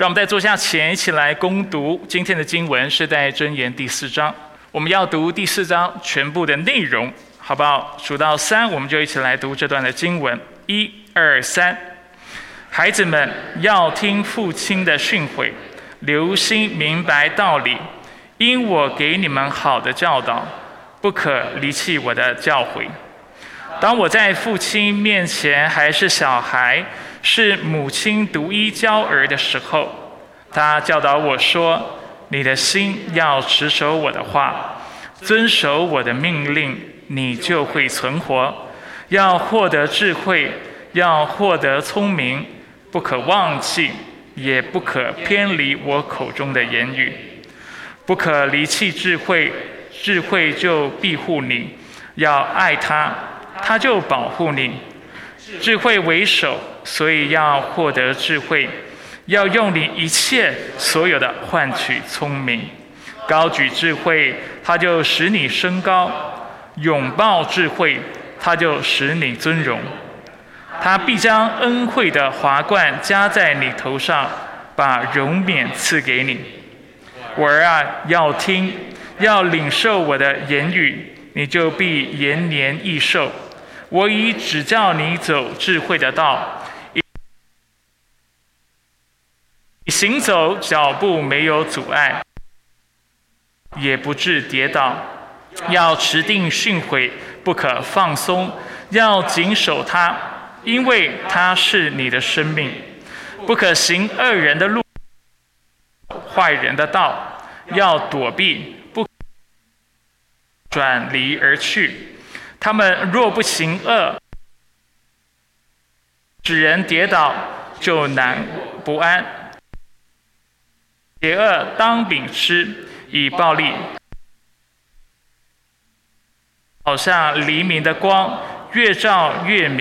让我们在坐下前一起来攻读今天的经文，是在箴言第四章。我们要读第四章全部的内容，好不好？数到三，我们就一起来读这段的经文。一、二、三。孩子们要听父亲的训诲，留心明白道理，因我给你们好的教导，不可离弃我的教诲。当我在父亲面前还是小孩。是母亲独一教儿的时候，他教导我说：“你的心要持守我的话，遵守我的命令，你就会存活。要获得智慧，要获得聪明，不可忘记，也不可偏离我口中的言语，不可离弃智慧，智慧就庇护你。要爱他，他就保护你。智慧为首。”所以要获得智慧，要用你一切所有的换取聪明，高举智慧，它就使你升高；拥抱智慧，它就使你尊荣。他必将恩惠的华冠加在你头上，把荣冕赐给你。我儿啊，要听，要领受我的言语，你就必延年益寿。我已指教你走智慧的道。行走脚步没有阻碍，也不致跌倒。要持定训诲，不可放松，要谨守它，因为它是你的生命。不可行恶人的路，坏人的道，要躲避，不转离而去。他们若不行恶，使人跌倒，就难不安。邪恶当秉吃，以暴力，好像黎明的光，越照越明。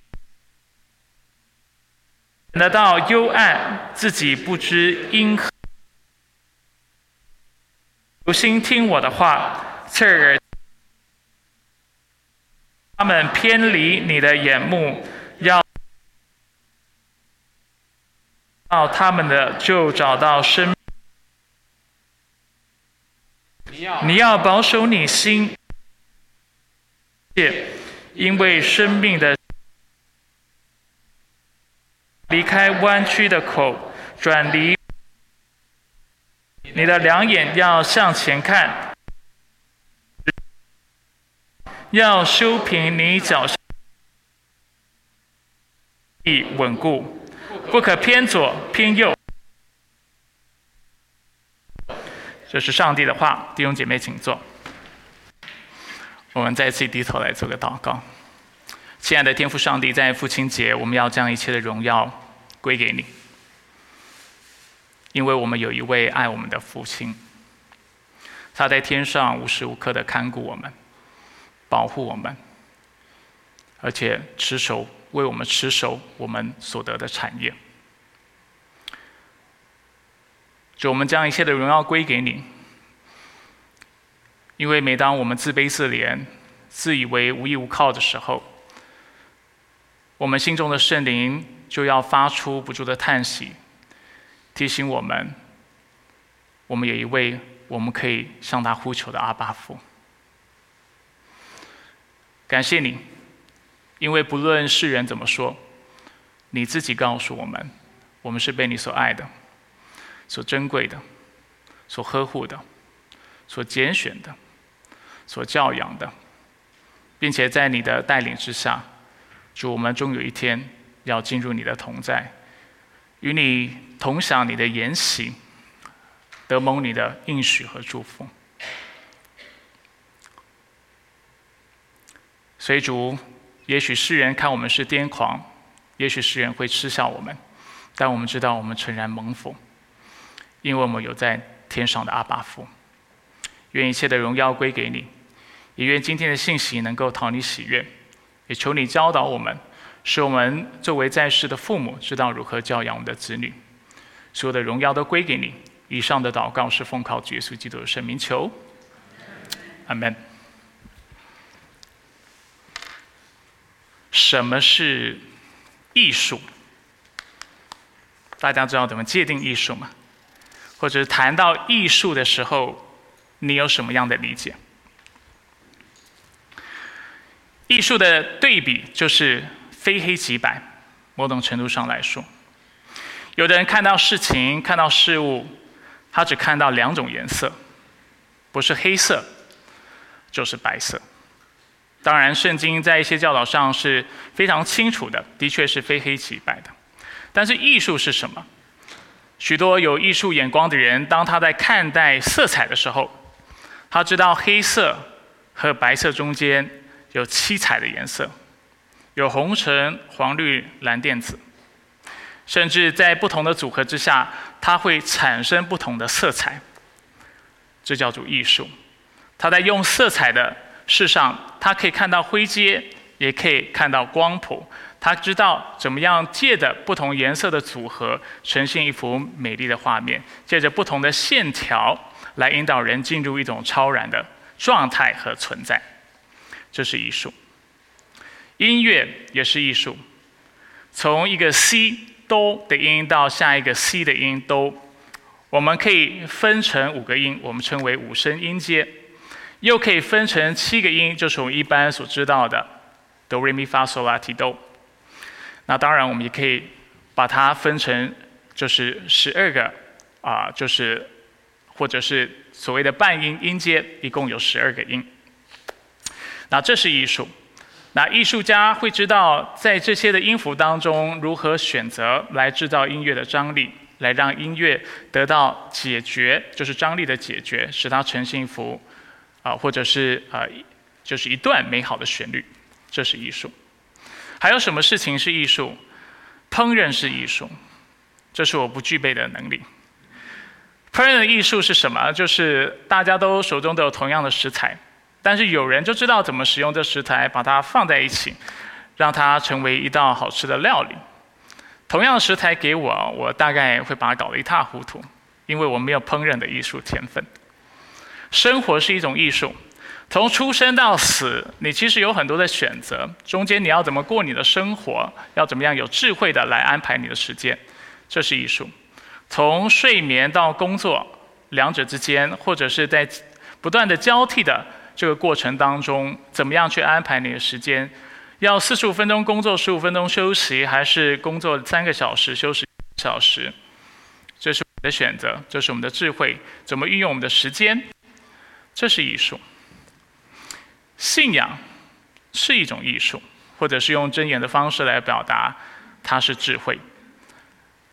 得到幽暗，自己不知因何。留心听我的话，侧耳。他们偏离你的眼目，要到他们的就找到生。你要保守你心，因为生命的离开弯曲的口，转离你的两眼要向前看，要修平你脚上地稳固，不可偏左偏右。这是上帝的话，弟兄姐妹，请坐。我们再次低头来做个祷告。亲爱的天父上帝，在父亲节，我们要将一切的荣耀归给你，因为我们有一位爱我们的父亲，他在天上无时无刻的看顾我们，保护我们，而且持守为我们持守我们所得的产业。就我们将一切的荣耀归给你，因为每当我们自卑自怜、自以为无依无靠的时候，我们心中的圣灵就要发出不住的叹息，提醒我们，我们有一位我们可以向他呼求的阿巴父。感谢你，因为不论世人怎么说，你自己告诉我们，我们是被你所爱的。所珍贵的、所呵护的、所拣选的、所教养的，并且在你的带领之下，主，我们终有一天要进入你的同在，与你同享你的言行，得蒙你的应许和祝福。所以，主，也许世人看我们是癫狂，也许世人会嗤笑我们，但我们知道，我们诚然蒙福。因为我们有在天上的阿爸父，愿一切的荣耀归给你，也愿今天的信息能够讨你喜悦，也求你教导我们，使我们作为在世的父母知道如何教养我们的子女。所有的荣耀都归给你。以上的祷告是奉靠耶稣基督的圣名求，阿门。什么是艺术？大家知道怎么界定艺术吗？或者谈到艺术的时候，你有什么样的理解？艺术的对比就是非黑即白，某种程度上来说，有的人看到事情、看到事物，他只看到两种颜色，不是黑色，就是白色。当然，圣经在一些教导上是非常清楚的，的确是非黑即白的。但是艺术是什么？许多有艺术眼光的人，当他在看待色彩的时候，他知道黑色和白色中间。有七彩的颜色，有红橙黄绿蓝靛紫，甚至在不同的组合之下，它会产生不同的色彩。这叫做艺术。他在用色彩的事上，他可以看到灰阶，也可以看到光谱。他知道怎么样借着不同颜色的组合，呈现一幅美丽的画面。借着不同的线条，来引导人进入一种超然的状态和存在。这是艺术，音乐也是艺术。从一个 C 哆的音到下一个 C 的音哆，我们可以分成五个音，我们称为五声音阶；又可以分成七个音，就是我们一般所知道的哆来咪发嗦拉提哆。那当然，我们也可以把它分成就是十二个啊，就是或者是所谓的半音音阶，一共有十二个音。那这是艺术，那艺术家会知道在这些的音符当中如何选择来制造音乐的张力，来让音乐得到解决，就是张力的解决，使它呈现一幅啊，或者是啊，就是一段美好的旋律，这是艺术。还有什么事情是艺术？烹饪是艺术，这是我不具备的能力。烹饪的艺术是什么？就是大家都手中都有同样的食材。但是有人就知道怎么使用这食材，把它放在一起，让它成为一道好吃的料理。同样的食材给我，我大概会把它搞得一塌糊涂，因为我没有烹饪的艺术天分。生活是一种艺术，从出生到死，你其实有很多的选择，中间你要怎么过你的生活，要怎么样有智慧的来安排你的时间，这是艺术。从睡眠到工作，两者之间，或者是在不断的交替的。这个过程当中，怎么样去安排你的时间？要四十五分钟工作，十五分钟休息，还是工作三个小时，休息小时？这是我们的选择，这是我们的智慧。怎么运用我们的时间？这是艺术。信仰是一种艺术，或者是用箴言的方式来表达，它是智慧。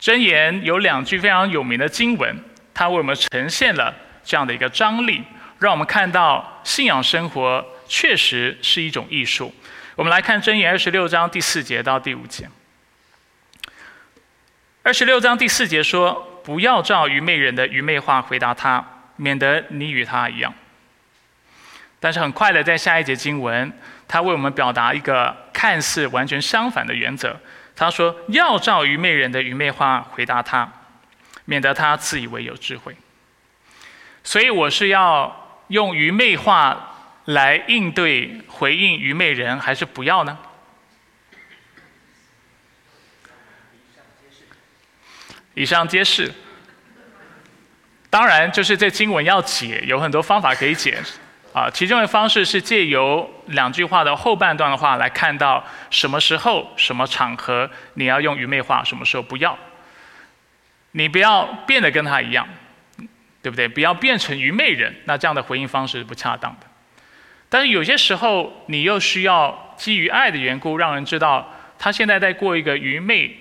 箴言有两句非常有名的经文，它为我们呈现了这样的一个张力。让我们看到信仰生活确实是一种艺术。我们来看箴言二十六章第四节到第五节。二十六章第四节说：“不要照愚昧人的愚昧话回答他，免得你与他一样。”但是很快的，在下一节经文，他为我们表达一个看似完全相反的原则。他说：“要照愚昧人的愚昧话回答他，免得他自以为有智慧。”所以我是要。用愚昧话来应对回应愚昧人，还是不要呢？以上皆是。当然，就是这经文要解，有很多方法可以解。啊，其中的方式是借由两句话的后半段的话来看到什么时候、什么场合你要用愚昧话，什么时候不要。你不要变得跟他一样。对不对？不要变成愚昧人，那这样的回应方式是不恰当的。但是有些时候，你又需要基于爱的缘故，让人知道他现在在过一个愚昧、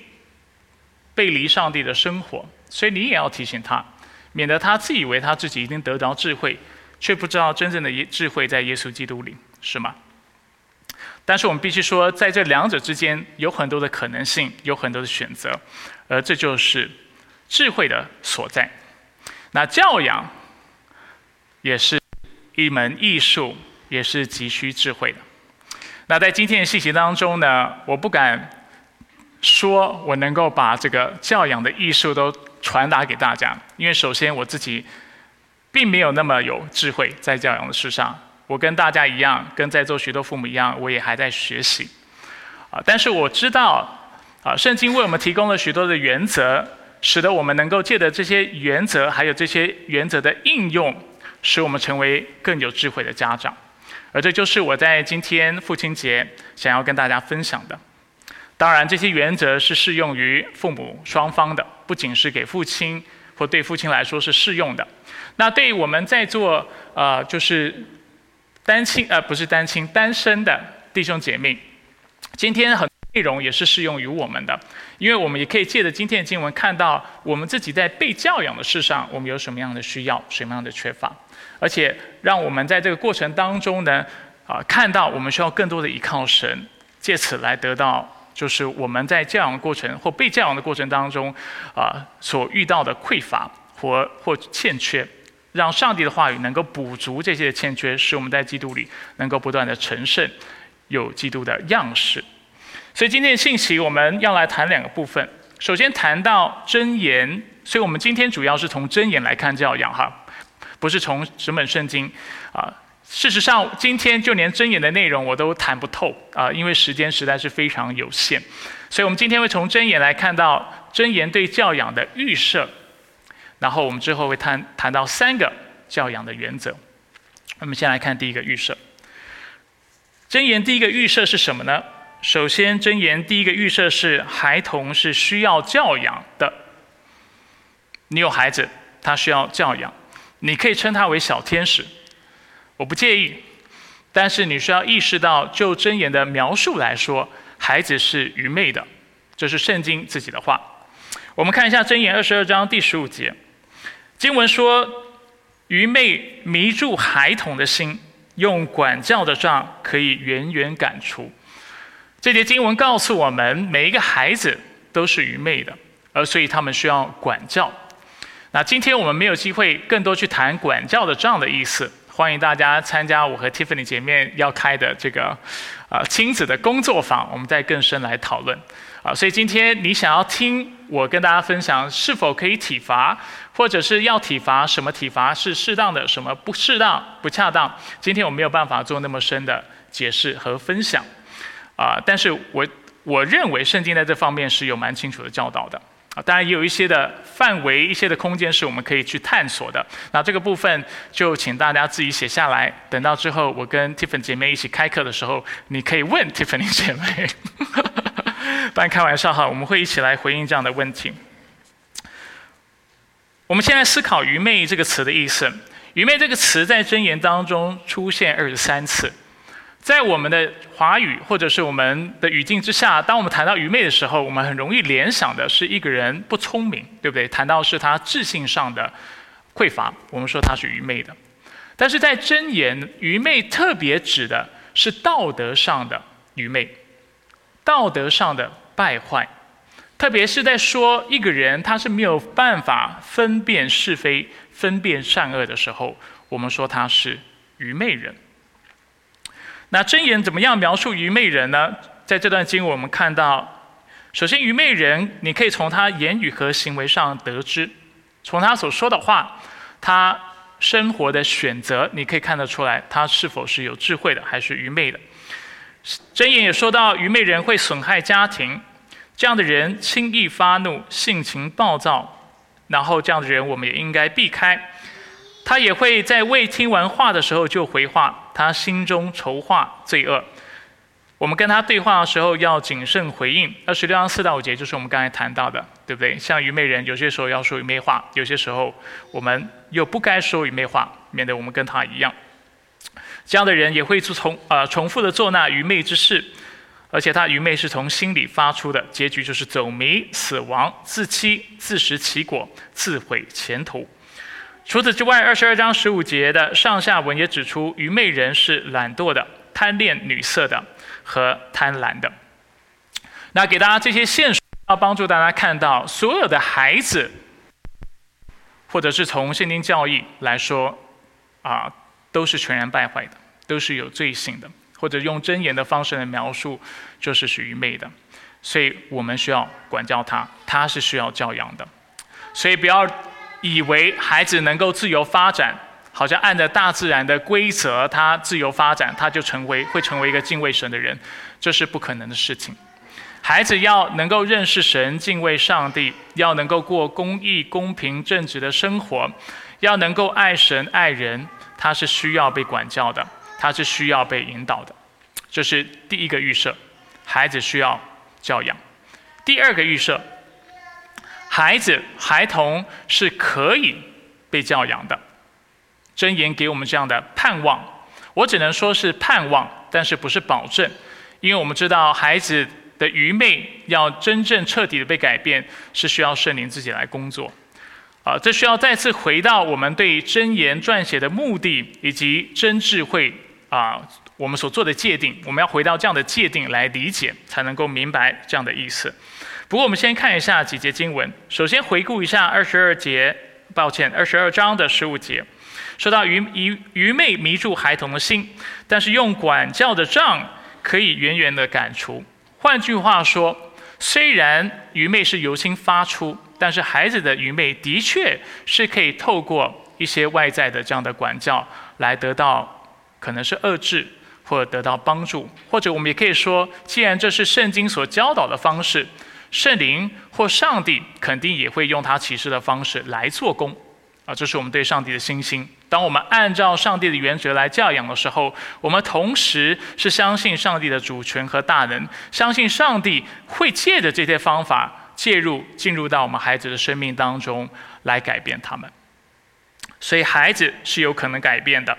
背离上帝的生活，所以你也要提醒他，免得他自以为他自己已经得着智慧，却不知道真正的智慧在耶稣基督里，是吗？但是我们必须说，在这两者之间有很多的可能性，有很多的选择，而这就是智慧的所在。那教养也是一门艺术，也是急需智慧的。那在今天的信息当中呢，我不敢说我能够把这个教养的艺术都传达给大家，因为首先我自己并没有那么有智慧在教养的事上。我跟大家一样，跟在座许多父母一样，我也还在学习。啊，但是我知道，啊，圣经为我们提供了许多的原则。使得我们能够借着这些原则，还有这些原则的应用，使我们成为更有智慧的家长。而这就是我在今天父亲节想要跟大家分享的。当然，这些原则是适用于父母双方的，不仅是给父亲或对父亲来说是适用的。那对于我们在座呃，就是单亲呃，不是单亲单身的弟兄姐妹，今天很内容也是适用于我们的，因为我们也可以借着今天的经文看到我们自己在被教养的事上，我们有什么样的需要，什么样的缺乏，而且让我们在这个过程当中呢，啊，看到我们需要更多的依靠神，借此来得到。就是我们在教养过程或被教养的过程当中，啊，所遇到的匮乏或或欠缺，让上帝的话语能够补足这些欠缺，使我们在基督里能够不断的成圣，有基督的样式。所以今天的信息我们要来谈两个部分。首先谈到真言，所以我们今天主要是从真言来看教养哈，不是从整本圣经啊。事实上，今天就连真言的内容我都谈不透啊，因为时间实在是非常有限。所以我们今天会从真言来看到真言对教养的预设，然后我们之后会谈谈到三个教养的原则。我们先来看第一个预设。箴言第一个预设是什么呢？首先，箴言第一个预设是孩童是需要教养的。你有孩子，他需要教养，你可以称他为小天使。我不介意，但是你需要意识到，就箴言的描述来说，孩子是愚昧的，这是圣经自己的话。我们看一下箴言二十二章第十五节，经文说：“愚昧迷住孩童的心，用管教的杖可以远远赶出。”这节经文告诉我们，每一个孩子都是愚昧的，而所以他们需要管教。那今天我们没有机会更多去谈管教的杖的意思。欢迎大家参加我和 Tiffany 姐妹要开的这个呃亲子的工作坊，我们再更深来讨论啊。所以今天你想要听我跟大家分享是否可以体罚，或者是要体罚，什么体罚是适当的，什么不适当、不恰当？今天我没有办法做那么深的解释和分享啊，但是我我认为圣经在这方面是有蛮清楚的教导的。啊，当然也有一些的范围、一些的空间是我们可以去探索的。那这个部分就请大家自己写下来，等到之后我跟 Tiffany 姐妹一起开课的时候，你可以问 Tiffany 姐妹。当然开玩笑哈，我们会一起来回应这样的问题。我们现在思考“愚昧”这个词的意思，“愚昧”这个词在箴言当中出现二十三次。在我们的华语或者是我们的语境之下，当我们谈到愚昧的时候，我们很容易联想的是一个人不聪明，对不对？谈到是他智性上的匮乏，我们说他是愚昧的。但是在箴言，愚昧特别指的是道德上的愚昧，道德上的败坏，特别是在说一个人他是没有办法分辨是非、分辨善恶的时候，我们说他是愚昧人。那箴言怎么样描述愚昧人呢？在这段经文，我们看到，首先愚昧人，你可以从他言语和行为上得知，从他所说的话，他生活的选择，你可以看得出来，他是否是有智慧的，还是愚昧的。箴言也说到，愚昧人会损害家庭，这样的人轻易发怒，性情暴躁，然后这样的人我们也应该避开。他也会在未听完话的时候就回话，他心中筹划罪恶。我们跟他对话的时候要谨慎回应。二十六章四到五节就是我们刚才谈到的，对不对？像愚昧人，有些时候要说愚昧话，有些时候我们又不该说愚昧话，免得我们跟他一样。这样的人也会重呃重复的做那愚昧之事，而且他愚昧是从心里发出的，结局就是走迷、死亡、自欺、自食其果、自毁前途。除此之外，二十二章十五节的上下文也指出，愚昧人是懒惰的、贪恋女色的和贪婪的。那给大家这些线索，要帮助大家看到，所有的孩子，或者是从圣经教义来说，啊，都是全然败坏的，都是有罪性的，或者用真言的方式来描述，就是是愚昧的。所以我们需要管教他，他是需要教养的。所以不要。以为孩子能够自由发展，好像按着大自然的规则，他自由发展，他就成为会成为一个敬畏神的人，这是不可能的事情。孩子要能够认识神、敬畏上帝，要能够过公义、公平、正直的生活，要能够爱神、爱人，他是需要被管教的，他是需要被引导的。这是第一个预设，孩子需要教养。第二个预设，孩子、孩童是可以被教养的。箴言给我们这样的盼望，我只能说是盼望，但是不是保证，因为我们知道孩子的愚昧要真正彻底的被改变，是需要圣灵自己来工作。啊，这需要再次回到我们对箴言撰写的目的以及真智慧啊，我们所做的界定，我们要回到这样的界定来理解，才能够明白这样的意思。不过我们先看一下几节经文，首先回顾一下二十二节，抱歉，二十二章的十五节。说到愚愚愚昧迷住孩童的心，但是用管教的杖可以远远的赶除。换句话说，虽然愚昧是由心发出，但是孩子的愚昧的确是可以透过一些外在的这样的管教来得到，可能是遏制或者得到帮助，或者我们也可以说，既然这是圣经所教导的方式，圣灵或上帝肯定也会用他启示的方式来做工。啊，这是我们对上帝的信心。当我们按照上帝的原则来教养的时候，我们同时是相信上帝的主权和大能，相信上帝会借着这些方法介入，进入到我们孩子的生命当中来改变他们。所以，孩子是有可能改变的。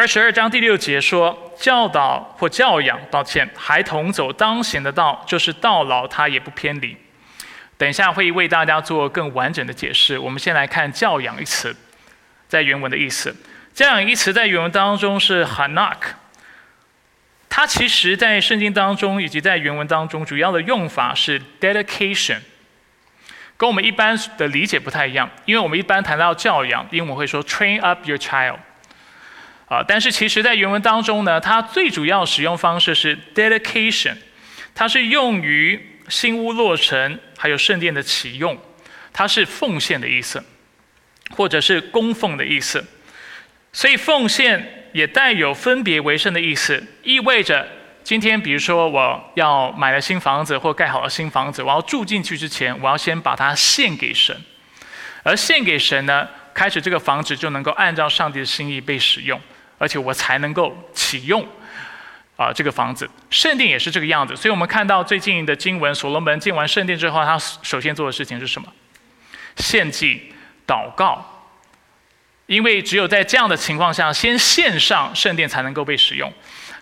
二十二章第六节说：“教导或教养，抱歉，孩童走当行的道，就是到老他也不偏离。”等一下会为大家做更完整的解释。我们先来看“教养”一词在原文的意思。“教养”一词在原文当中是 “hanak”，它其实在圣经当中以及在原文当中主要的用法是 “dedication”，跟我们一般的理解不太一样。因为我们一般谈到教养，英文会说 “train up your child”，啊，但是其实在原文当中呢，它最主要使用方式是 “dedication”，它是用于。新屋落成，还有圣殿的启用，它是奉献的意思，或者是供奉的意思。所以奉献也带有分别为圣的意思，意味着今天，比如说我要买了新房子或盖好了新房子，我要住进去之前，我要先把它献给神，而献给神呢，开始这个房子就能够按照上帝的心意被使用，而且我才能够启用。啊，这个房子，圣殿也是这个样子。所以我们看到最近的经文，所罗门建完圣殿之后，他首先做的事情是什么？献祭、祷告。因为只有在这样的情况下，先献上圣殿才能够被使用。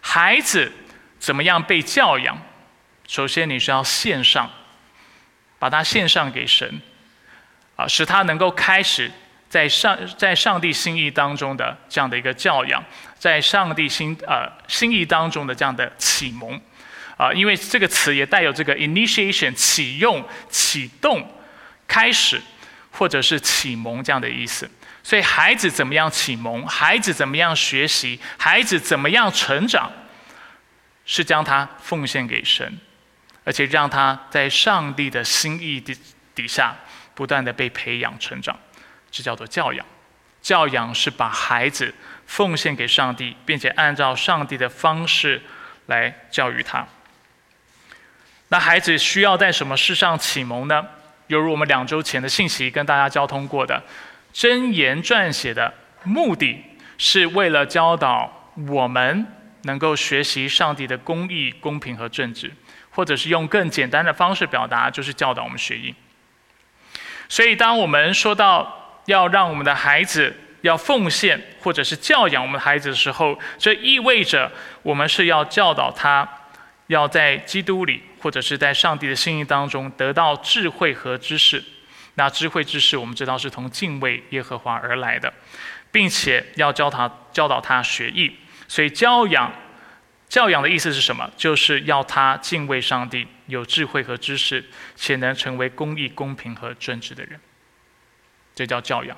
孩子怎么样被教养？首先你是要献上，把它献上给神，啊，使他能够开始。在上在上帝心意当中的这样的一个教养，在上帝心呃心意当中的这样的启蒙，啊，因为这个词也带有这个 initiation 启用、启动、开始，或者是启蒙这样的意思。所以孩子怎么样启蒙，孩子怎么样学习，孩子怎么样成长，是将他奉献给神，而且让他在上帝的心意底底下不断的被培养成长。这叫做教养，教养是把孩子奉献给上帝，并且按照上帝的方式来教育他。那孩子需要在什么事上启蒙呢？犹如我们两周前的信息跟大家交通过的，真言撰写的目的是为了教导我们能够学习上帝的公义、公平和正直，或者是用更简单的方式表达，就是教导我们学艺。所以，当我们说到要让我们的孩子要奉献，或者是教养我们的孩子的时候，这意味着我们是要教导他，要在基督里，或者是在上帝的心意当中得到智慧和知识。那智慧知识，我们知道是从敬畏耶和华而来的，并且要教他教导他学艺。所以教养，教养的意思是什么？就是要他敬畏上帝，有智慧和知识，且能成为公义、公平和正直的人。这叫教养。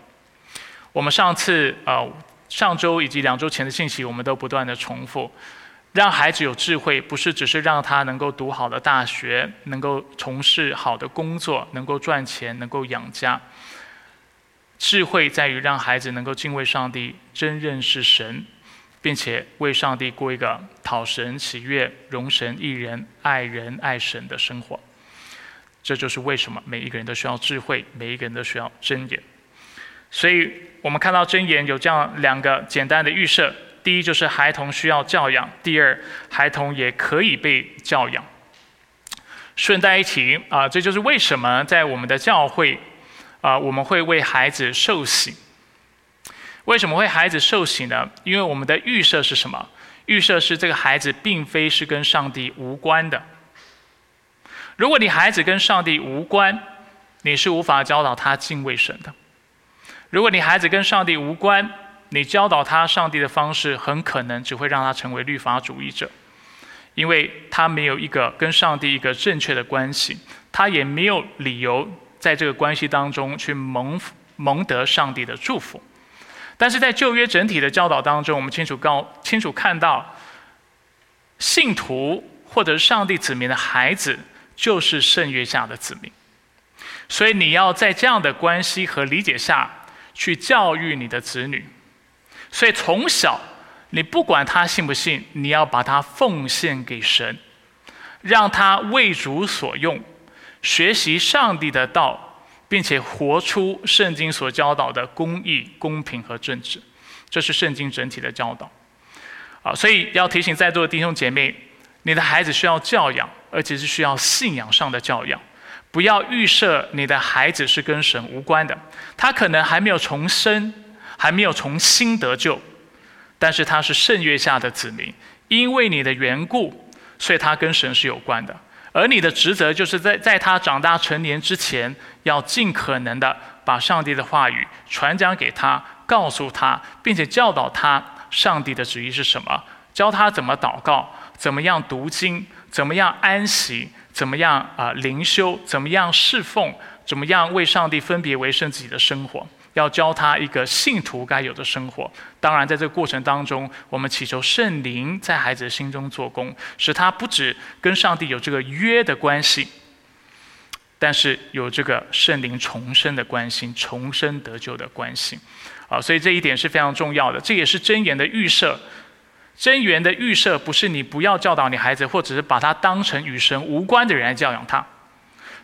我们上次呃上周以及两周前的信息，我们都不断的重复，让孩子有智慧，不是只是让他能够读好的大学，能够从事好的工作，能够赚钱，能够养家。智慧在于让孩子能够敬畏上帝，真认识神，并且为上帝过一个讨神喜悦、容神益人、爱人爱神的生活。这就是为什么每一个人都需要智慧，每一个人都需要真言。所以我们看到真言有这样两个简单的预设：第一，就是孩童需要教养；第二，孩童也可以被教养。顺带一提啊，这就是为什么在我们的教会啊，我们会为孩子受洗。为什么会孩子受洗呢？因为我们的预设是什么？预设是这个孩子并非是跟上帝无关的。如果你孩子跟上帝无关，你是无法教导他敬畏神的。如果你孩子跟上帝无关，你教导他上帝的方式，很可能只会让他成为律法主义者，因为他没有一个跟上帝一个正确的关系，他也没有理由在这个关系当中去蒙蒙得上帝的祝福。但是在旧约整体的教导当中，我们清楚告清楚看到，信徒或者上帝子民的孩子。就是圣约下的子民，所以你要在这样的关系和理解下去教育你的子女。所以从小，你不管他信不信，你要把他奉献给神，让他为主所用，学习上帝的道，并且活出圣经所教导的公义、公平和正直。这是圣经整体的教导。啊，所以要提醒在座的弟兄姐妹，你的孩子需要教养。而且是需要信仰上的教养，不要预设你的孩子是跟神无关的，他可能还没有重生，还没有从新得救，但是他是圣约下的子民，因为你的缘故，所以他跟神是有关的。而你的职责就是在在他长大成年之前，要尽可能的把上帝的话语传讲给他，告诉他，并且教导他上帝的旨意是什么，教他怎么祷告，怎么样读经。怎么样安息？怎么样啊灵修？怎么样侍奉？怎么样为上帝分别为圣自己的生活？要教他一个信徒该有的生活。当然，在这个过程当中，我们祈求圣灵在孩子心中做工，使他不止跟上帝有这个约的关系，但是有这个圣灵重生的关系，重生得救的关系。啊，所以这一点是非常重要的。这也是真言的预设。真言的预设不是你不要教导你孩子，或者是把他当成与神无关的人来教养他。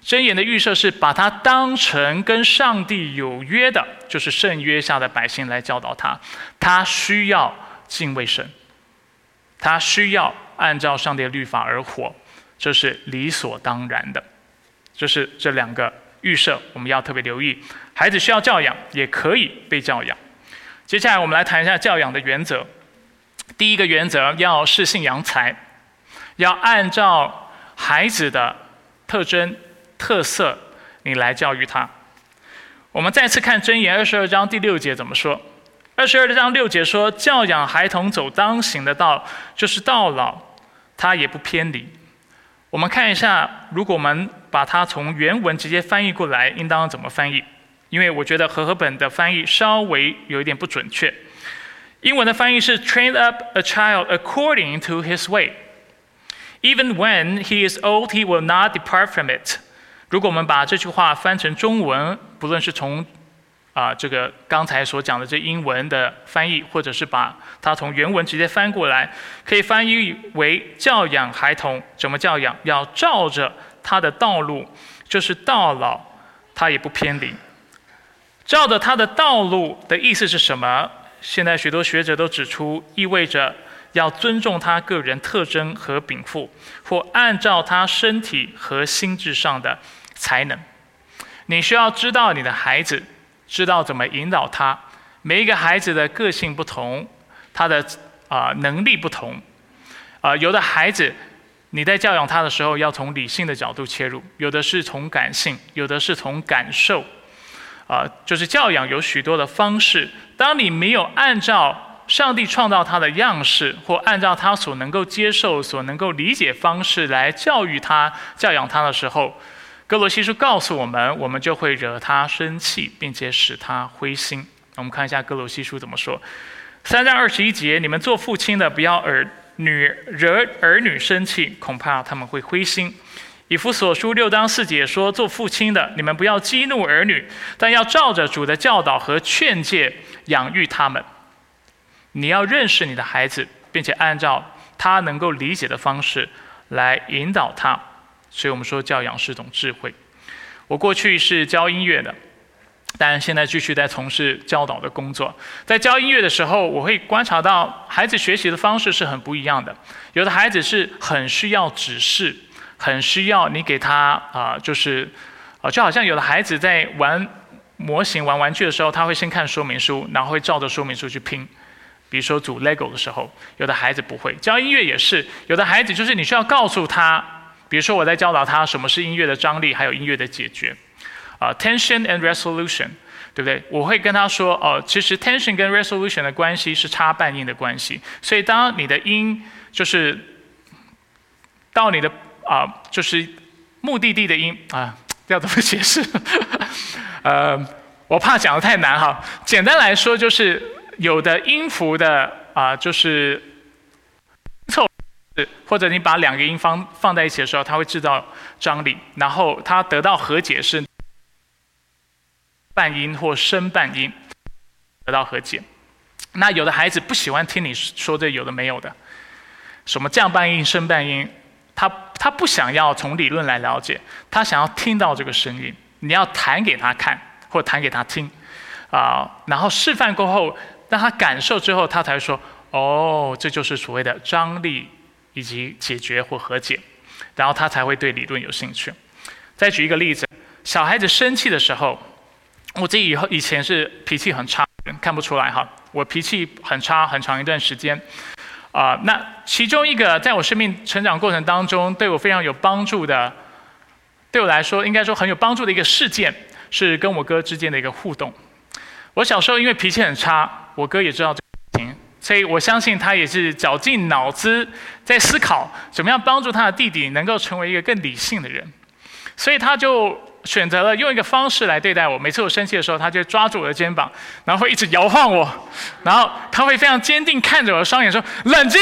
真言的预设是把他当成跟上帝有约的，就是圣约下的百姓来教导他。他需要敬畏神，他需要按照上帝的律法而活，这是理所当然的。这是这两个预设，我们要特别留意。孩子需要教养，也可以被教养。接下来我们来谈一下教养的原则。第一个原则要适性扬才，要按照孩子的特征特色，你来教育他。我们再次看箴言二十二章第六节怎么说？二十二章六节说：“教养孩童走当行的道，就是到老，他也不偏离。”我们看一下，如果我们把它从原文直接翻译过来，应当怎么翻译？因为我觉得和合本的翻译稍微有一点不准确。英文的翻译是 "Train up a child according to his way, even when he is old, he will not depart from it." 如果我们把这句话翻成中文，不论是从啊这个刚才所讲的这英文的翻译，或者是把它从原文直接翻过来，可以翻译为教养孩童。怎么教养？要照着他的道路，就是到老他也不偏离。照着他的道路的意思是什么？现在许多学者都指出，意味着要尊重他个人特征和禀赋，或按照他身体和心智上的才能。你需要知道你的孩子，知道怎么引导他。每一个孩子的个性不同，他的啊能力不同。啊，有的孩子你在教养他的时候，要从理性的角度切入；有的是从感性，有的是从感受。啊，就是教养有许多的方式。当你没有按照上帝创造他的样式，或按照他所能够接受、所能够理解方式来教育他、教养他的时候，哥罗西书告诉我们，我们就会惹他生气，并且使他灰心。我们看一下哥罗西书怎么说：三章二十一节，你们做父亲的，不要儿女惹儿女生气，恐怕他们会灰心。以弗所书六章四节说：“做父亲的，你们不要激怒儿女，但要照着主的教导和劝诫养育他们。你要认识你的孩子，并且按照他能够理解的方式来引导他。所以我们说教养是种智慧。我过去是教音乐的，但现在继续在从事教导的工作。在教音乐的时候，我会观察到孩子学习的方式是很不一样的。有的孩子是很需要指示，很需要你给他啊，就是啊，就好像有的孩子在玩模型、玩玩具的时候，他会先看说明书，然后会照着说明书去拼。比如说组 LEGO 的时候，有的孩子不会。教音乐也是，有的孩子就是你需要告诉他，比如说我在教导他什么是音乐的张力，还有音乐的解决，啊，tension and resolution，对不对？我会跟他说，哦，其实 tension 跟 resolution 的关系是差半音的关系，所以当你的音就是到你的啊，就是目的地的音啊，要怎么解释？呃，我怕讲的太难哈，简单来说就是。有的音符的啊，就是凑，或者你把两个音放放在一起的时候，它会制造张力，然后它得到和解是半音或升半音得到和解。那有的孩子不喜欢听你说这有的没有的，什么降半音、升半音，他他不想要从理论来了解，他想要听到这个声音，你要弹给他看或弹给他听，啊，然后示范过后。让他感受之后，他才说：“哦，这就是所谓的张力以及解决或和解。”然后他才会对理论有兴趣。再举一个例子，小孩子生气的时候，我自己以后以前是脾气很差，看不出来哈。我脾气很差很长一段时间。啊，那其中一个在我生命成长过程当中对我非常有帮助的，对我来说应该说很有帮助的一个事件，是跟我哥之间的一个互动。我小时候因为脾气很差。我哥也知道这个事情，所以我相信他也是绞尽脑汁在思考怎么样帮助他的弟弟能够成为一个更理性的人，所以他就选择了用一个方式来对待我。每次我生气的时候，他就抓住我的肩膀，然后会一直摇晃我，然后他会非常坚定看着我的双眼说：“冷静，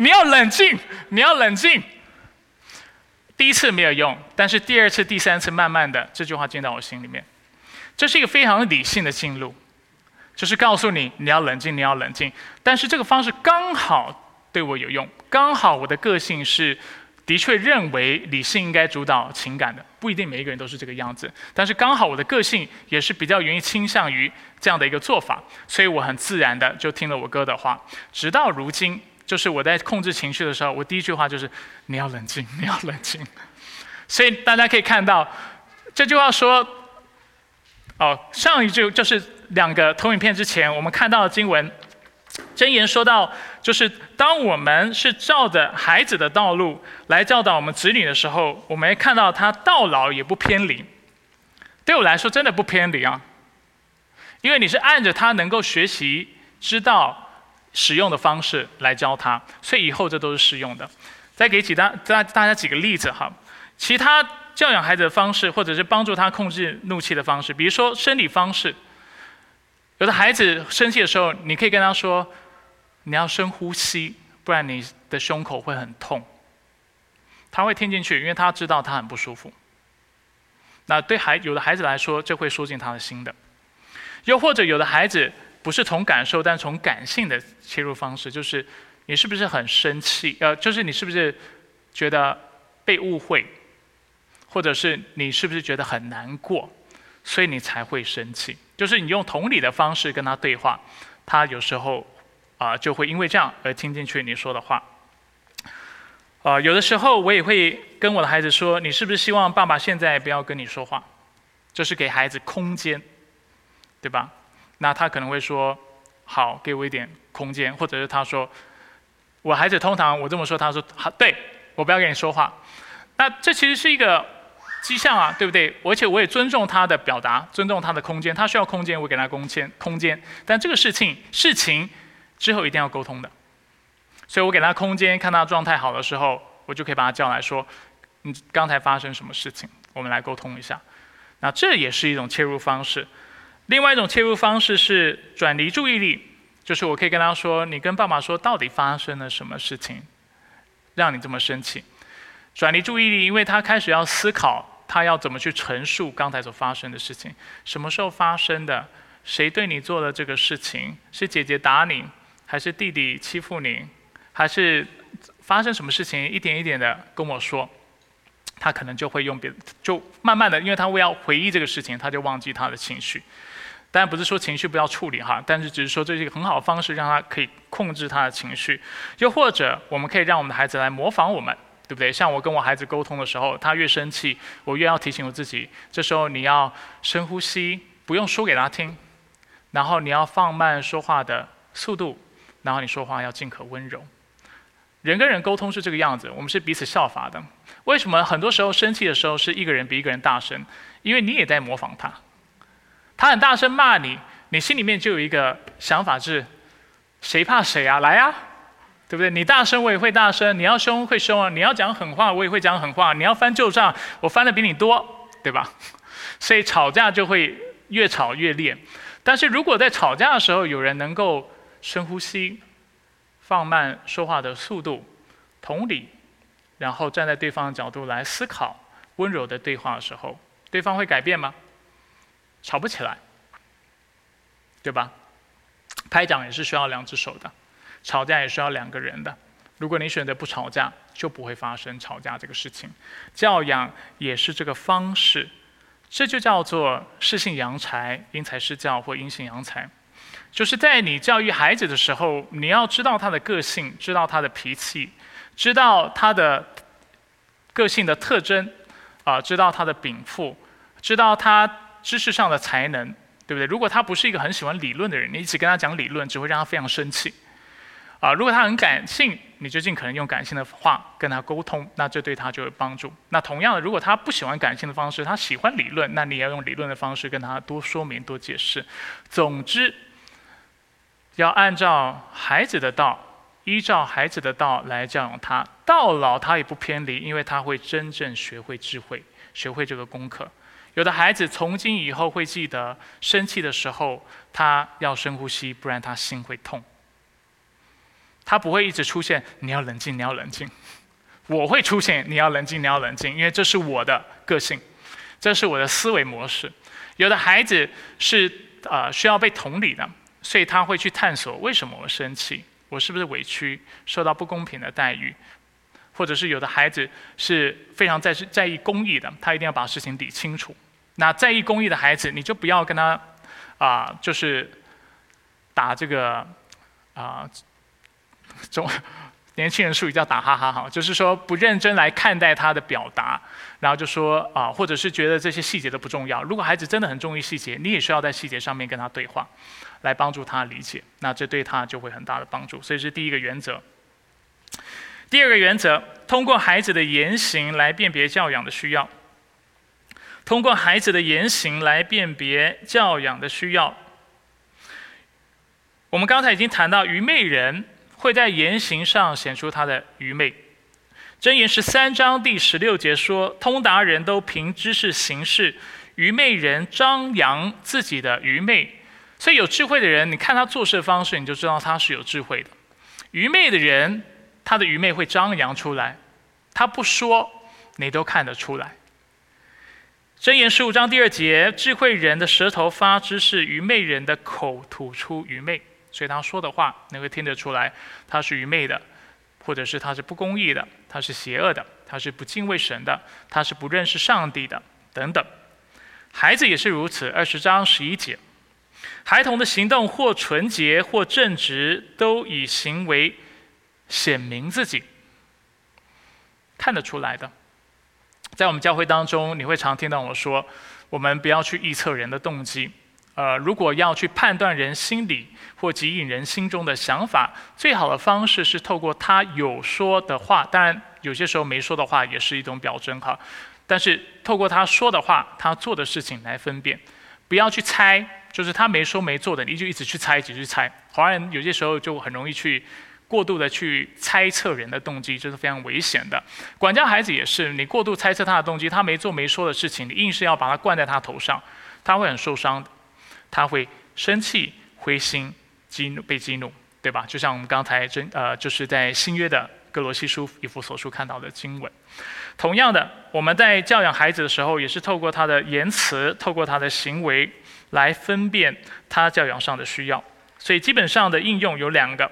你要冷静，你要冷静。”第一次没有用，但是第二次、第三次，慢慢的这句话进到我心里面，这是一个非常理性的进入。就是告诉你，你要冷静，你要冷静。但是这个方式刚好对我有用，刚好我的个性是的确认为理性应该主导情感的，不一定每一个人都是这个样子。但是刚好我的个性也是比较愿意倾向于这样的一个做法，所以我很自然的就听了我哥的话。直到如今，就是我在控制情绪的时候，我第一句话就是你要冷静，你要冷静。所以大家可以看到这句话说，哦，上一句就是。两个投影片之前，我们看到的经文箴言说到，就是当我们是照着孩子的道路来教导我们子女的时候，我们看到他到老也不偏离。对我来说，真的不偏离啊，因为你是按着他能够学习、知道、使用的方式来教他，所以以后这都是适用的。再给几大大大家几个例子哈，其他教养孩子的方式，或者是帮助他控制怒气的方式，比如说生理方式。有的孩子生气的时候，你可以跟他说：“你要深呼吸，不然你的胸口会很痛。”他会听进去，因为他知道他很不舒服。那对孩有的孩子来说，这会说进他的心的。又或者有的孩子不是从感受，但从感性的切入方式，就是你是不是很生气？呃，就是你是不是觉得被误会，或者是你是不是觉得很难过，所以你才会生气？就是你用同理的方式跟他对话，他有时候啊就会因为这样而听进去你说的话。啊，有的时候我也会跟我的孩子说：“你是不是希望爸爸现在不要跟你说话？”就是给孩子空间，对吧？那他可能会说：“好，给我一点空间。”或者是他说：“我孩子通常我这么说，他说好，对我不要跟你说话。”那这其实是一个。迹象啊，对不对？而且我也尊重他的表达，尊重他的空间。他需要空间，我给他空间。空间，但这个事情事情之后一定要沟通的。所以我给他空间，看他状态好的时候，我就可以把他叫来说：“你刚才发生什么事情？我们来沟通一下。”那这也是一种切入方式。另外一种切入方式是转移注意力，就是我可以跟他说：“你跟爸爸说，到底发生了什么事情，让你这么生气？”转移注意力，因为他开始要思考。他要怎么去陈述刚才所发生的事情？什么时候发生的？谁对你做了这个事情？是姐姐打你，还是弟弟欺负你，还是发生什么事情，一点一点的跟我说，他可能就会用别，就慢慢的，因为他为要回忆这个事情，他就忘记他的情绪。当然不是说情绪不要处理哈，但是只是说这是一个很好的方式，让他可以控制他的情绪。又或者我们可以让我们的孩子来模仿我们，对不对？像我跟我孩子沟通的时候，他越生气，我越要提醒我自己，这时候你要深呼吸，不用说给他听，然后你要放慢说话的速度，然后你说话要尽可温柔。人跟人沟通是这个样子，我们是彼此效法的。为什么很多时候生气的时候是一个人比一个人大声？因为你也在模仿他。他很大声骂你，你心里面就有一个想法是：谁怕谁啊？来啊，对不对？你大声我也会大声，你要凶会凶啊，你要讲狠话我也会讲狠话，你要翻旧账我翻的比你多，对吧？所以吵架就会越吵越烈。但是如果在吵架的时候有人能够深呼吸，放慢说话的速度，同理，然后站在对方的角度来思考，温柔的对话的时候，对方会改变吗？吵不起来，对吧？拍掌也是需要两只手的，吵架也需要两个人的。如果你选择不吵架，就不会发生吵架这个事情。教养也是这个方式，这就叫做适性扬才、因材施教或因性扬才。就是在你教育孩子的时候，你要知道他的个性，知道他的脾气，知道他的个性的特征，啊，知道他的禀赋，知道他。知识上的才能，对不对？如果他不是一个很喜欢理论的人，你一直跟他讲理论，只会让他非常生气。啊，如果他很感性，你就尽可能用感性的话跟他沟通，那这对他就有帮助。那同样的，如果他不喜欢感性的方式，他喜欢理论，那你要用理论的方式跟他多说明、多解释。总之，要按照孩子的道，依照孩子的道来教养他，到老他也不偏离，因为他会真正学会智慧，学会这个功课。有的孩子从今以后会记得，生气的时候他要深呼吸，不然他心会痛。他不会一直出现“你要冷静，你要冷静”，我会出现“你要冷静，你要冷静”，因为这是我的个性，这是我的思维模式。有的孩子是呃需要被同理的，所以他会去探索为什么我生气，我是不是委屈，受到不公平的待遇。或者是有的孩子是非常在在意公益的，他一定要把事情理清楚。那在意公益的孩子，你就不要跟他啊，就是打这个啊，中年轻人术语叫打哈哈哈，就是说不认真来看待他的表达，然后就说啊，或者是觉得这些细节都不重要。如果孩子真的很重意细节，你也需要在细节上面跟他对话，来帮助他理解，那这对他就会很大的帮助。所以是第一个原则。第二个原则，通过孩子的言行来辨别教养的需要。通过孩子的言行来辨别教养的需要。我们刚才已经谈到，愚昧人会在言行上显出他的愚昧。箴言十三章第十六节说：“通达人都凭知识行事，愚昧人张扬自己的愚昧。”所以有智慧的人，你看他做事的方式，你就知道他是有智慧的。愚昧的人。他的愚昧会张扬出来，他不说，你都看得出来。箴言十五章第二节：智慧人的舌头发知识，愚昧人的口吐出愚昧。所以他说的话，你会听得出来，他是愚昧的，或者是他是不公义的，他是邪恶的，他是不敬畏神的，他是不认识上帝的，等等。孩子也是如此。二十章十一节：孩童的行动或纯洁或正直，都以行为。显明自己，看得出来的。在我们教会当中，你会常听到我说：我们不要去预测人的动机。呃，如果要去判断人心理或指引人心中的想法，最好的方式是透过他有说的话。当然，有些时候没说的话也是一种表征哈。但是透过他说的话，他做的事情来分辨，不要去猜，就是他没说没做的，你就一直去猜，一直去猜。华人有些时候就很容易去。过度的去猜测人的动机，这是非常危险的。管教孩子也是，你过度猜测他的动机，他没做没说的事情，你硬是要把他灌在他头上，他会很受伤，他会生气、灰心、激怒、被激怒，对吧？就像我们刚才真呃，就是在新约的哥罗西书一幅所书看到的经文。同样的，我们在教养孩子的时候，也是透过他的言辞，透过他的行为来分辨他教养上的需要。所以基本上的应用有两个。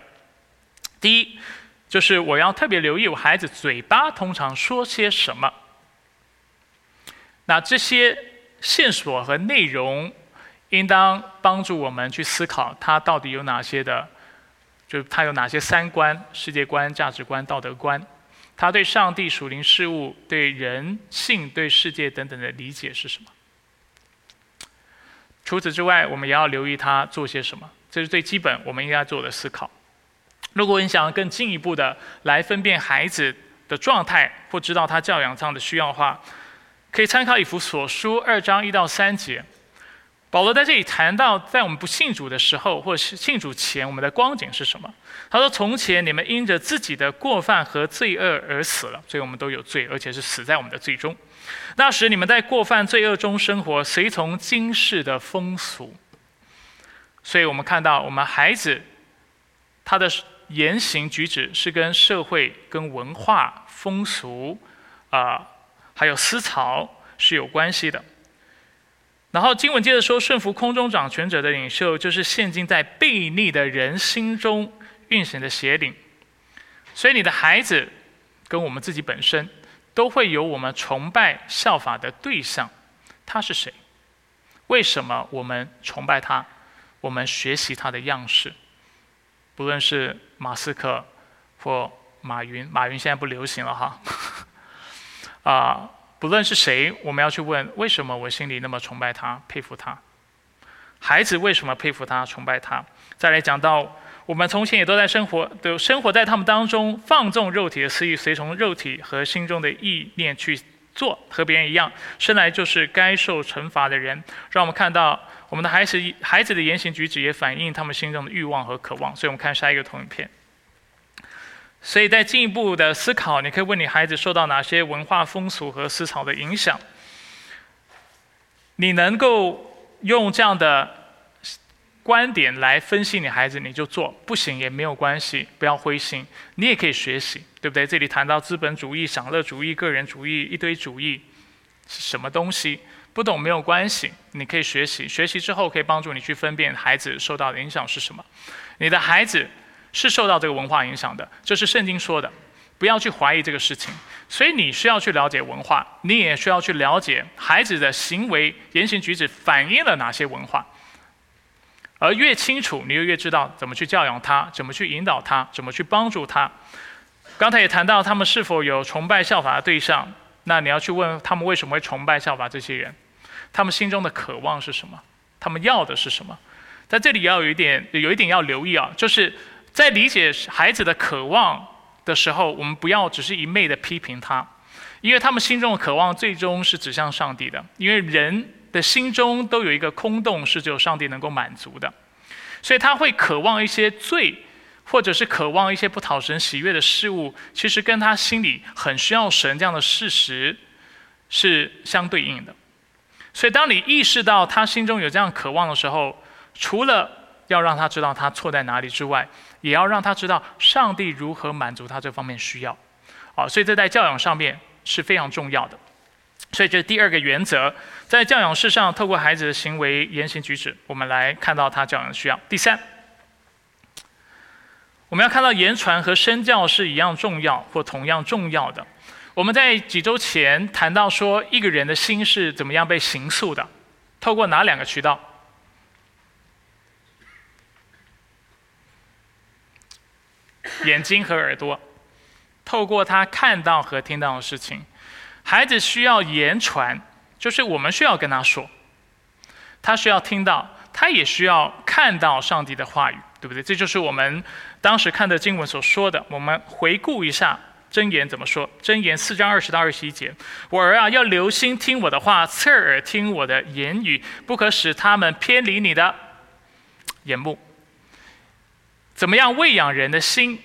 第一，就是我要特别留意我孩子嘴巴通常说些什么。那这些线索和内容，应当帮助我们去思考他到底有哪些的，就他有哪些三观、世界观、价值观、道德观。他对上帝、属灵事物、对人性、对世界等等的理解是什么？除此之外，我们也要留意他做些什么，这是最基本我们应该做的思考。如果你想要更进一步的来分辨孩子的状态，或知道他教养上的需要的话，可以参考以弗所书二章一到三节。保罗在这里谈到，在我们不信主的时候，或是信主前，我们的光景是什么？他说：“从前你们因着自己的过犯和罪恶而死了，所以我们都有罪，而且是死在我们的罪中。那时你们在过犯罪恶中生活，随从今世的风俗。所以我们看到，我们孩子他的言行举止是跟社会、跟文化风俗啊，还有思潮是有关系的。”然后经文接着说：“顺服空中掌权者的领袖，就是现今在悖逆的人心中运行的邪灵。所以你的孩子跟我们自己本身，都会有我们崇拜效法的对象。他是谁？为什么我们崇拜他？我们学习他的样式？不论是马斯克或马云，马云现在不流行了哈。啊。”不论是谁，我们要去问：为什么我心里那么崇拜他、佩服他？孩子为什么佩服他、崇拜他？再来讲到，我们从前也都在生活，都生活在他们当中，放纵肉体的私欲，随从肉体和心中的意念去做，和别人一样，生来就是该受惩罚的人。让我们看到，我们的孩子孩子的言行举止也反映他们心中的欲望和渴望。所以我们看下一个投影片。所以在进一步的思考，你可以问你孩子受到哪些文化风俗和思潮的影响。你能够用这样的观点来分析你孩子，你就做；不行也没有关系，不要灰心。你也可以学习，对不对？这里谈到资本主义、享乐主义、个人主义一堆主义是什么东西？不懂没有关系，你可以学习。学习之后可以帮助你去分辨孩子受到的影响是什么。你的孩子。是受到这个文化影响的，这是圣经说的，不要去怀疑这个事情。所以你需要去了解文化，你也需要去了解孩子的行为、言行举止反映了哪些文化。而越清楚，你就越知道怎么去教养他，怎么去引导他，怎么去帮助他。刚才也谈到他们是否有崇拜效法的对象，那你要去问他们为什么会崇拜效法这些人，他们心中的渴望是什么，他们要的是什么。在这里要有一点，有一点要留意啊，就是。在理解孩子的渴望的时候，我们不要只是一昧的批评他，因为他们心中的渴望最终是指向上帝的。因为人的心中都有一个空洞，是只有上帝能够满足的，所以他会渴望一些罪，或者是渴望一些不讨神喜悦的事物，其实跟他心里很需要神这样的事实是相对应的。所以，当你意识到他心中有这样渴望的时候，除了要让他知道他错在哪里之外，也要让他知道上帝如何满足他这方面需要，好，所以这在教养上面是非常重要的。所以这是第二个原则，在教养事上，透过孩子的行为、言行举止，我们来看到他教养的需要。第三，我们要看到言传和身教是一样重要或同样重要的。我们在几周前谈到说，一个人的心是怎么样被形塑的，透过哪两个渠道？眼睛和耳朵，透过他看到和听到的事情，孩子需要言传，就是我们需要跟他说，他需要听到，他也需要看到上帝的话语，对不对？这就是我们当时看的经文所说的。我们回顾一下真言怎么说？真言四章二十到二十一节：我儿啊，要留心听我的话，侧耳听我的言语，不可使他们偏离你的眼目。怎么样喂养人的心？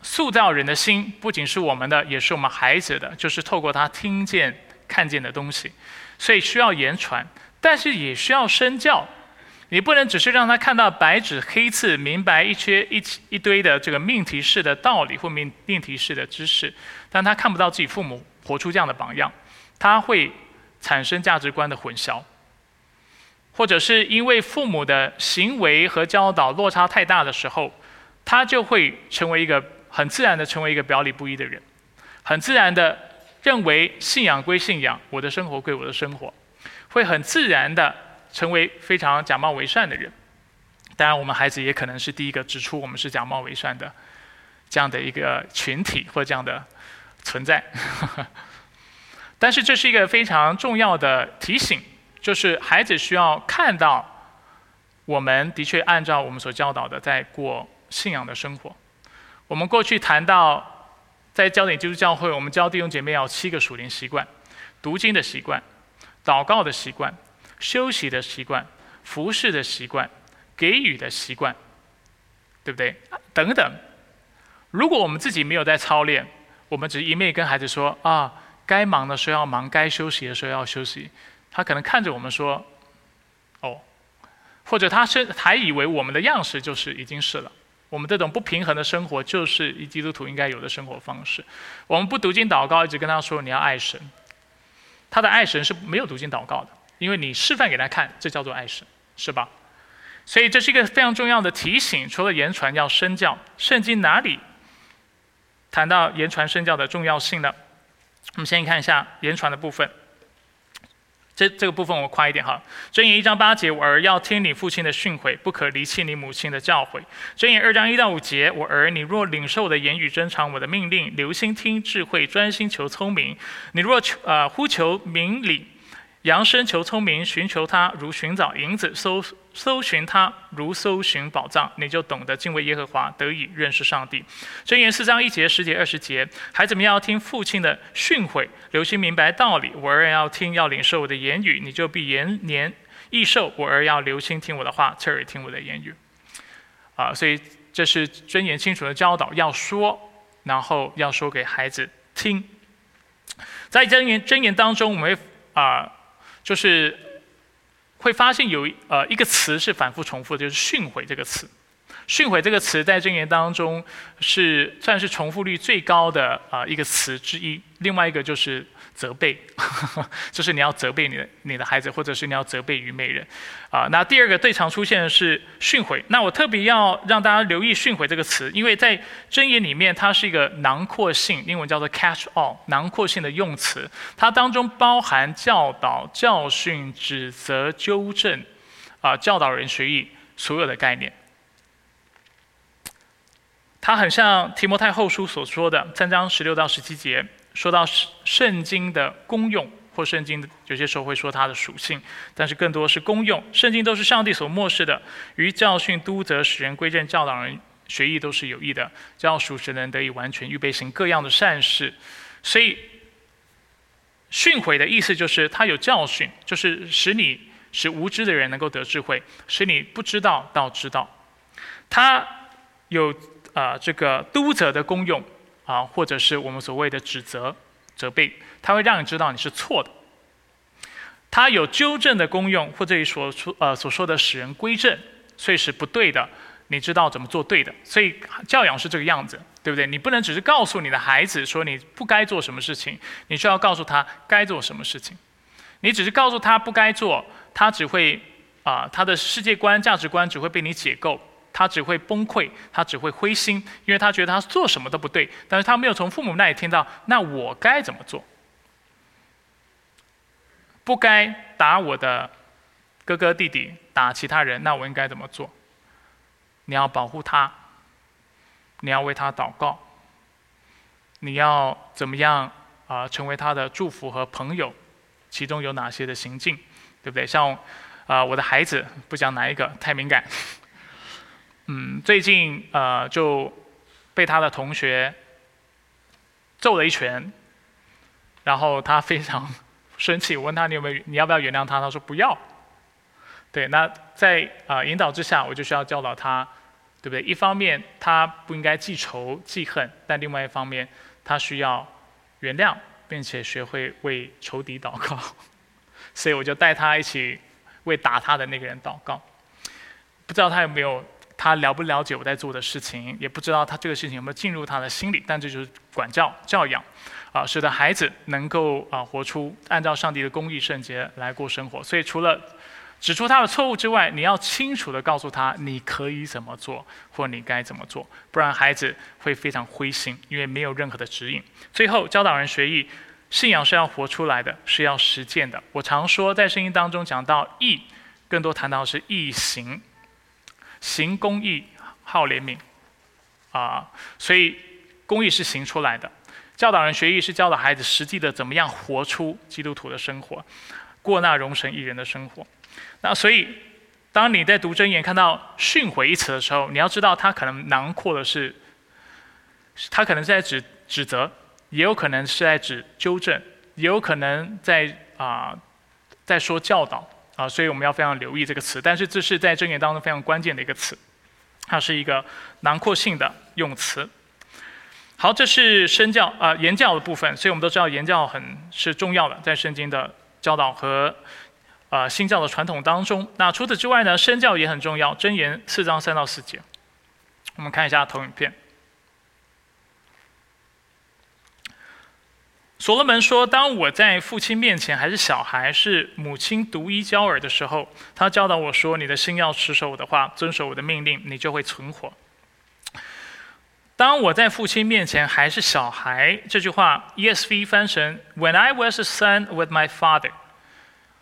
塑造人的心不仅是我们的，也是我们孩子的，就是透过他听见、看见的东西，所以需要言传，但是也需要身教。你不能只是让他看到白纸黑字，明白一些一一堆的这个命题式的道理或命命题式的知识，但他看不到自己父母活出这样的榜样，他会产生价值观的混淆，或者是因为父母的行为和教导落差太大的时候，他就会成为一个。很自然的成为一个表里不一的人，很自然的认为信仰归信仰，我的生活归我的生活，会很自然的成为非常假冒伪善的人。当然，我们孩子也可能是第一个指出我们是假冒伪善的这样的一个群体或这样的存在。但是这是一个非常重要的提醒，就是孩子需要看到我们的确按照我们所教导的在过信仰的生活。我们过去谈到，在焦点基督教会，我们教弟兄姐妹要七个属灵习惯：读经的习惯、祷告的习惯、休息的习惯、服侍的习惯、给予的习惯，对不对？等等。如果我们自己没有在操练，我们只一面跟孩子说啊。该忙的时候要忙，该休息的时候要休息。他可能看着我们说：“哦，或者他是还以为我们的样式就是已经是了。我们这种不平衡的生活就是一基督徒应该有的生活方式。我们不读经祷告，一直跟他说你要爱神。他的爱神是没有读经祷告的，因为你示范给他看，这叫做爱神，是吧？所以这是一个非常重要的提醒。除了言传要身教，圣经哪里谈到言传身教的重要性呢？我们先看一下言传的部分，这这个部分我快一点哈。箴言一章八节，我儿要听你父亲的训诲，不可离弃你母亲的教诲。箴言二章一到五节，我儿你若领受我的言语，珍藏我的命令，留心听智慧，专心求聪明。你若求呃呼求明理。扬声求聪明，寻求他如寻找银子，搜搜寻他如搜寻宝藏，你就懂得敬畏耶和华，得以认识上帝。箴言四章一节、十节、二十节，孩子们要听父亲的训诲，留心明白道理。我儿要听，要领受我的言语，你就必延年益寿。我儿要留心听我的话，侧耳听我的言语。啊，所以这是箴言清楚的教导，要说，然后要说给孩子听。在箴言箴言当中，我们啊。就是会发现有呃一个词是反复重复的，就是“训诲”这个词。“训诲”这个词在箴言当中是算是重复率最高的啊一个词之一。另外一个就是。责备，就是你要责备你的你的孩子，或者是你要责备愚昧人，啊，那第二个最常出现的是训诲。那我特别要让大家留意“训诲”这个词，因为在箴言里面，它是一个囊括性，英文叫做 catch all，囊括性的用词，它当中包含教导、教训、指责、纠正，啊，教导人学艺所有的概念。它很像提摩太后书所说的三章十六到十七节。说到圣经的功用，或圣经的有些时候会说它的属性，但是更多是功用。圣经都是上帝所漠视的，于教训、督责、使人归正、教导人学艺都是有益的，教属神的人得以完全预备行各样的善事。所以训诲的意思就是他有教训，就是使你使无知的人能够得智慧，使你不知道到知道。他有啊这个督责的功用。啊，或者是我们所谓的指责、责备，它会让你知道你是错的。它有纠正的功用，或者所说呃所说的使人归正，所以是不对的，你知道怎么做对的。所以教养是这个样子，对不对？你不能只是告诉你的孩子说你不该做什么事情，你需要告诉他该做什么事情。你只是告诉他不该做，他只会啊，他的世界观、价值观只会被你解构。他只会崩溃，他只会灰心，因为他觉得他做什么都不对，但是他没有从父母那里听到，那我该怎么做？不该打我的哥哥弟弟，打其他人，那我应该怎么做？你要保护他，你要为他祷告，你要怎么样啊？成为他的祝福和朋友，其中有哪些的行径，对不对？像啊，我的孩子，不讲哪一个，太敏感。嗯，最近呃就被他的同学揍了一拳，然后他非常生气。我问他你有没有你要不要原谅他？他说不要。对，那在啊引导之下，我就需要教导他，对不对？一方面他不应该记仇记恨，但另外一方面他需要原谅，并且学会为仇敌祷告。所以我就带他一起为打他的那个人祷告。不知道他有没有？他了不了解我在做的事情，也不知道他这个事情有没有进入他的心里，但这就是管教教养，啊，使得孩子能够啊活出按照上帝的公义圣洁来过生活。所以除了指出他的错误之外，你要清楚的告诉他你可以怎么做，或你该怎么做，不然孩子会非常灰心，因为没有任何的指引。最后教导人学艺，信仰是要活出来的，是要实践的。我常说，在圣经当中讲到义，更多谈到是义行，行公义，好怜悯，啊，所以公义是行出来的。教导人学艺是教导孩子实际的怎么样活出基督徒的生活，过那容神一人的生活。那所以，当你在读真言看到“训诲”一词的时候，你要知道它可能囊括的是，它可能是在指指责，也有可能是在指纠正，也有可能在啊在说教导啊。所以我们要非常留意这个词。但是这是在真言当中非常关键的一个词，它是一个囊括性的用词。好，这是身教啊言教的部分。所以我们都知道言教很是重要的，在圣经的教导和。啊，新教的传统当中，那除此之外呢，身教也很重要。箴言四章三到四节，我们看一下投影片。所罗门说：“当我在父亲面前还是小孩，是母亲独一教儿的时候，他教导我说：‘你的心要持守我的话，遵守我的命令，你就会存活。’当我在父亲面前还是小孩，这句话 ESV 翻成 ‘When I was a son with my father’。”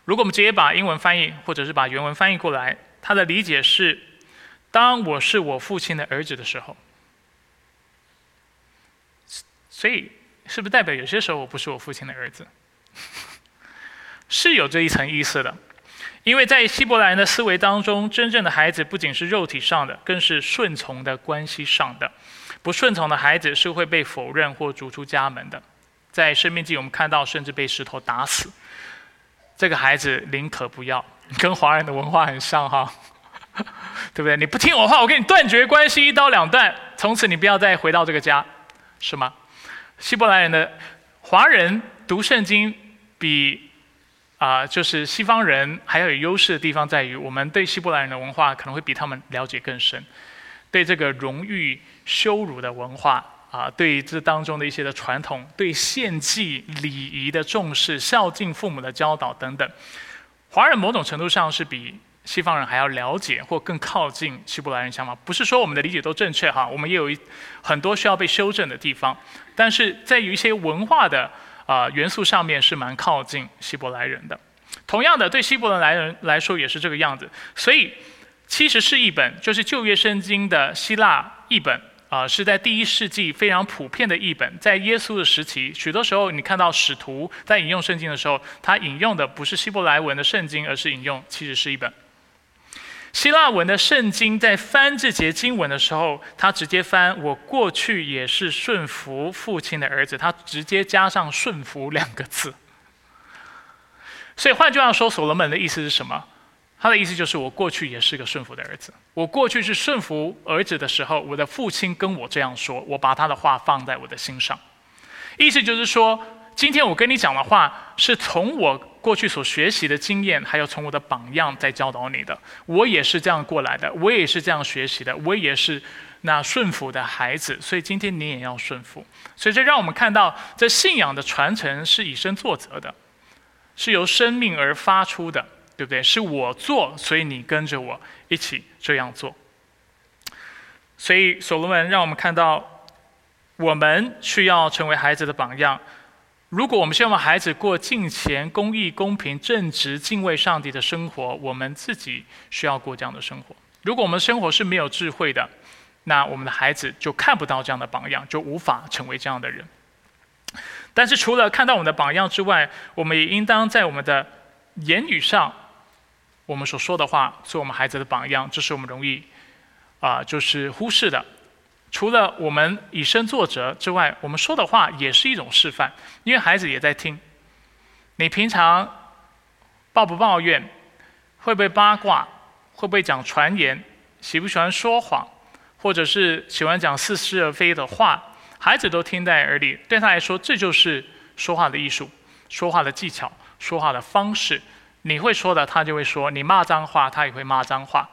如果我们直接把英文翻译，或者是把原文翻译过来，他的理解是：当我是我父亲的儿子的时候，所以是不是代表有些时候我不是我父亲的儿子？是有这一层意思的，因为在希伯来人的思维当中，真正的孩子不仅是肉体上的，更是顺从的关系上的。不顺从的孩子是会被否认或逐出家门的。在生命记，我们看到甚至被石头打死。这个孩子宁可不要，跟华人的文化很像哈，对不对？你不听我话，我跟你断绝关系，一刀两断，从此你不要再回到这个家，是吗？希伯来人的华人读圣经比啊，就是西方人还要有优势的地方在于，我们对希伯来人的文化可能会比他们了解更深，对这个荣誉羞辱的文化。啊，对这当中的一些的传统，对献祭礼仪的重视，孝敬父母的教导等等，华人某种程度上是比西方人还要了解或更靠近希伯来人想法。不是说我们的理解都正确哈，我们也有一很多需要被修正的地方，但是在于一些文化的啊元素上面是蛮靠近希伯来人的。同样的，对希伯来人来说也是这个样子。所以，七十是一本，就是旧约圣经的希腊译本。啊，是在第一世纪非常普遍的译本，在耶稣的时期，许多时候你看到使徒在引用圣经的时候，他引用的不是希伯来文的圣经，而是引用其实是一本希腊文的圣经。在翻这节经文的时候，他直接翻“我过去也是顺服父亲的儿子”，他直接加上“顺服”两个字。所以换句话说，所罗门的意思是什么？他的意思就是，我过去也是个顺服的儿子。我过去是顺服儿子的时候，我的父亲跟我这样说，我把他的话放在我的心上。意思就是说，今天我跟你讲的话，是从我过去所学习的经验，还有从我的榜样在教导你的。我也是这样过来的，我也是这样学习的，我也是那顺服的孩子。所以今天你也要顺服。所以这让我们看到，这信仰的传承是以身作则的，是由生命而发出的。对不对？是我做，所以你跟着我一起这样做。所以所罗门让我们看到，我们需要成为孩子的榜样。如果我们希望孩子过敬虔、公义、公平、正直、敬畏上帝的生活，我们自己需要过这样的生活。如果我们生活是没有智慧的，那我们的孩子就看不到这样的榜样，就无法成为这样的人。但是除了看到我们的榜样之外，我们也应当在我们的言语上。我们所说的话，做我们孩子的榜样，这是我们容易啊，就是忽视的。除了我们以身作则之外，我们说的话也是一种示范，因为孩子也在听。你平常抱不抱怨？会不会八卦？会不会讲传言？喜不喜欢说谎？或者是喜欢讲似是而非的话？孩子都听在耳里，对他来说，这就是说话的艺术，说话的技巧，说话的方式。你会说的，他就会说；你骂脏话，他也会骂脏话，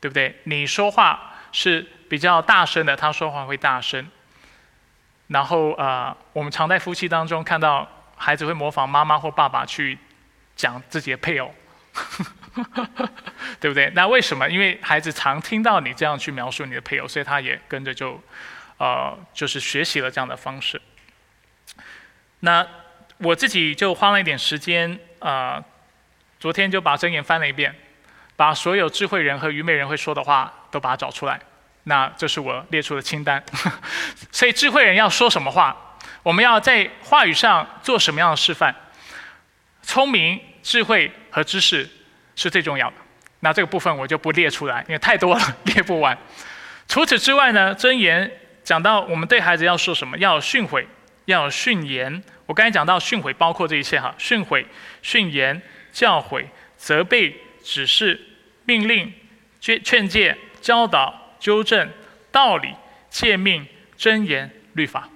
对不对？你说话是比较大声的，他说话会大声。然后呃，我们常在夫妻当中看到孩子会模仿妈妈或爸爸去讲自己的配偶，对不对？那为什么？因为孩子常听到你这样去描述你的配偶，所以他也跟着就，呃，就是学习了这样的方式。那我自己就花了一点时间，啊，昨天就把箴言翻了一遍，把所有智慧人和愚昧人会说的话都把它找出来。那这是我列出的清单。所以智慧人要说什么话？我们要在话语上做什么样的示范？聪明、智慧和知识是最重要的。那这个部分我就不列出来，因为太多了，列不完。除此之外呢，箴言讲到我们对孩子要说什么？要训诲，要训言。我刚才讲到训诲包括这一切哈，训诲、训言、教诲、责备、指示、命令、劝劝诫、教导、纠正、道理、诫命、箴言、律法。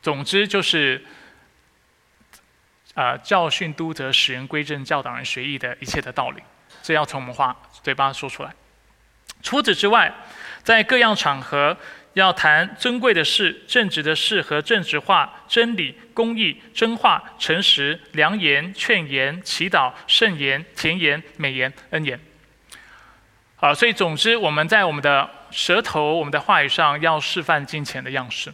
总之就是，啊，教训、督责、使人归正、教导人学艺的一切的道理，这要从我们话嘴巴说出来。除此之外，在各样场合。要谈尊贵的事、正直的事和正直话、真理、公义、真话、诚实、良言、劝言、祈祷、圣言、甜言、美言、恩言。啊，所以总之，我们在我们的舌头、我们的话语上要示范金钱的样式。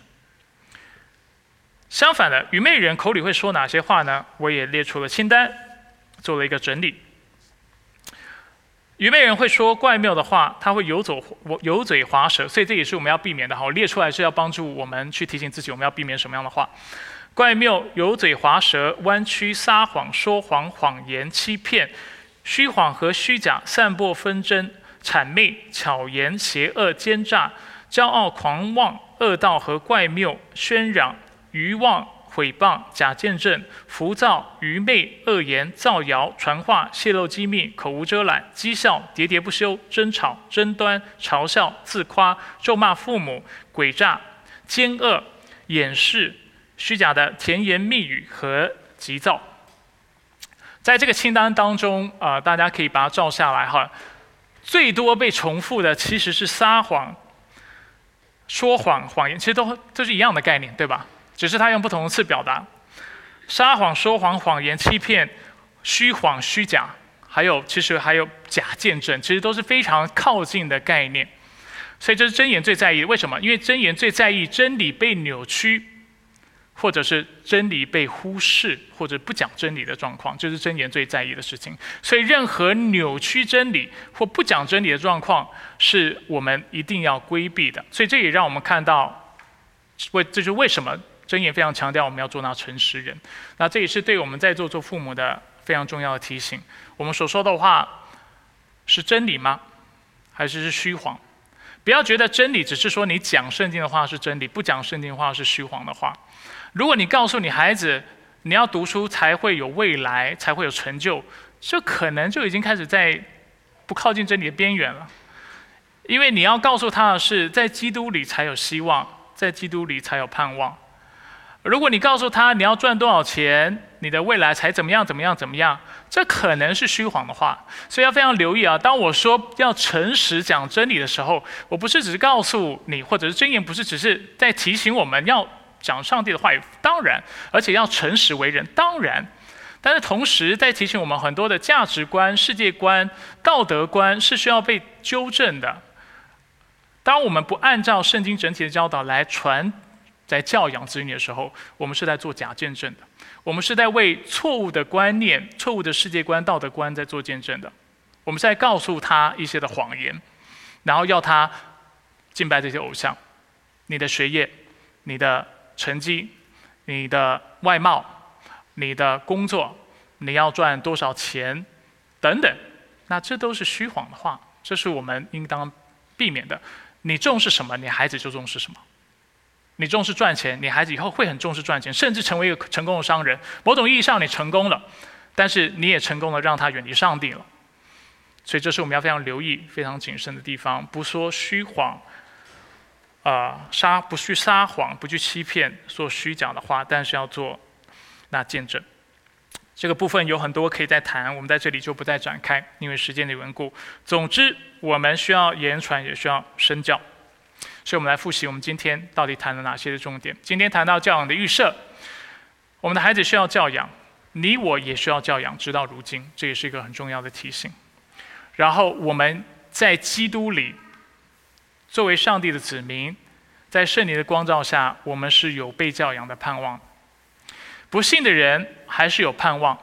相反的，愚昧人口里会说哪些话呢？我也列出了清单，做了一个整理。愚昧人会说怪谬的话，他会游走油嘴滑舌，所以这也是我们要避免的。好，列出来是要帮助我们去提醒自己，我们要避免什么样的话？怪谬、油嘴滑舌、弯曲、撒谎、说谎、谎言、欺骗、虚谎和虚假、散播纷争、谄媚、巧言、邪恶、奸诈、骄傲、狂妄、恶道和怪谬、喧嚷、愚妄。诽谤、假见证、浮躁、愚昧、恶言、造谣、传话、泄露机密、口无遮拦、讥笑、喋喋不休、争吵、争端、嘲笑、自夸、咒骂父母、诡诈、奸恶、掩饰、虚假的甜言蜜语和急躁。在这个清单当中，啊，大家可以把它照下来哈。最多被重复的其实是撒谎、说谎、谎言，其实都都是一样的概念，对吧？只是他用不同的词表达，撒谎、说谎、谎言、欺骗、虚谎、虚假，还有其实还有假见证，其实都是非常靠近的概念。所以这是真言最在意。为什么？因为真言最在意真理被扭曲，或者是真理被忽视，或者不讲真理的状况，这是真言最在意的事情。所以任何扭曲真理或不讲真理的状况，是我们一定要规避的。所以这也让我们看到，为这是为什么。箴言非常强调我们要做那诚实人，那这也是对我们在座做父母的非常重要的提醒。我们所说的话是真理吗？还是是虚谎？不要觉得真理只是说你讲圣经的话是真理，不讲圣经的话是虚谎的话。如果你告诉你孩子你要读书才会有未来，才会有成就，这可能就已经开始在不靠近真理的边缘了。因为你要告诉他的是，在基督里才有希望，在基督里才有盼望。如果你告诉他你要赚多少钱，你的未来才怎么样怎么样怎么样，这可能是虚谎的话，所以要非常留意啊。当我说要诚实讲真理的时候，我不是只是告诉你，或者是箴言，不是只是在提醒我们要讲上帝的话语，当然，而且要诚实为人，当然，但是同时在提醒我们很多的价值观、世界观、道德观是需要被纠正的。当我们不按照圣经整体的教导来传。在教养子女的时候，我们是在做假见证的，我们是在为错误的观念、错误的世界观、道德观在做见证的。我们在告诉他一些的谎言，然后要他敬拜这些偶像。你的学业、你的成绩、你的外貌、你的工作、你要赚多少钱等等，那这都是虚谎的话，这是我们应当避免的。你重视什么，你孩子就重视什么。你重视赚钱，你孩子以后会很重视赚钱，甚至成为一个成功的商人。某种意义上，你成功了，但是你也成功了，让他远离上帝了。所以，这是我们要非常留意、非常谨慎的地方。不说虚谎，啊，撒不去撒谎，不去欺骗，说虚假的话，但是要做那见证。这个部分有很多可以再谈，我们在这里就不再展开，因为时间的缘故。总之，我们需要言传，也需要身教。所以我们来复习，我们今天到底谈了哪些的重点？今天谈到教养的预设，我们的孩子需要教养，你我也需要教养，直到如今，这也是一个很重要的提醒。然后我们在基督里，作为上帝的子民，在圣灵的光照下，我们是有被教养的盼望。不信的人还是有盼望，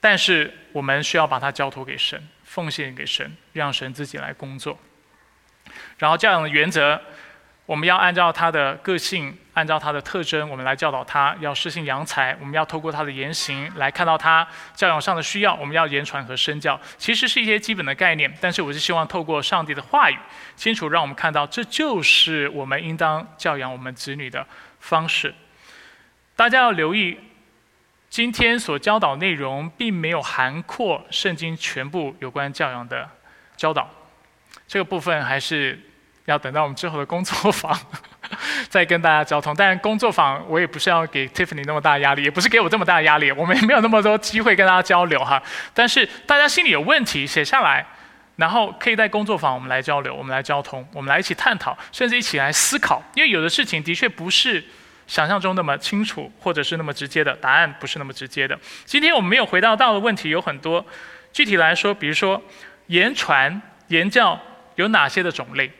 但是我们需要把它交托给神，奉献给神，让神自己来工作。然后教养的原则。我们要按照他的个性，按照他的特征，我们来教导他。要施行扬才，我们要透过他的言行来看到他教养上的需要。我们要言传和身教，其实是一些基本的概念。但是我是希望透过上帝的话语，清楚让我们看到，这就是我们应当教养我们子女的方式。大家要留意，今天所教导内容并没有涵括圣经全部有关教养的教导，这个部分还是。要等到我们之后的工作坊再跟大家交通，但工作坊我也不是要给 Tiffany 那么大压力，也不是给我这么大的压力，我们也没有那么多机会跟大家交流哈。但是大家心里有问题写下来，然后可以在工作坊我们来交流，我们来交通，我们来一起探讨，甚至一起来思考。因为有的事情的确不是想象中那么清楚，或者是那么直接的答案，不是那么直接的。今天我们没有回答到的问题有很多，具体来说，比如说言传言教有哪些的种类？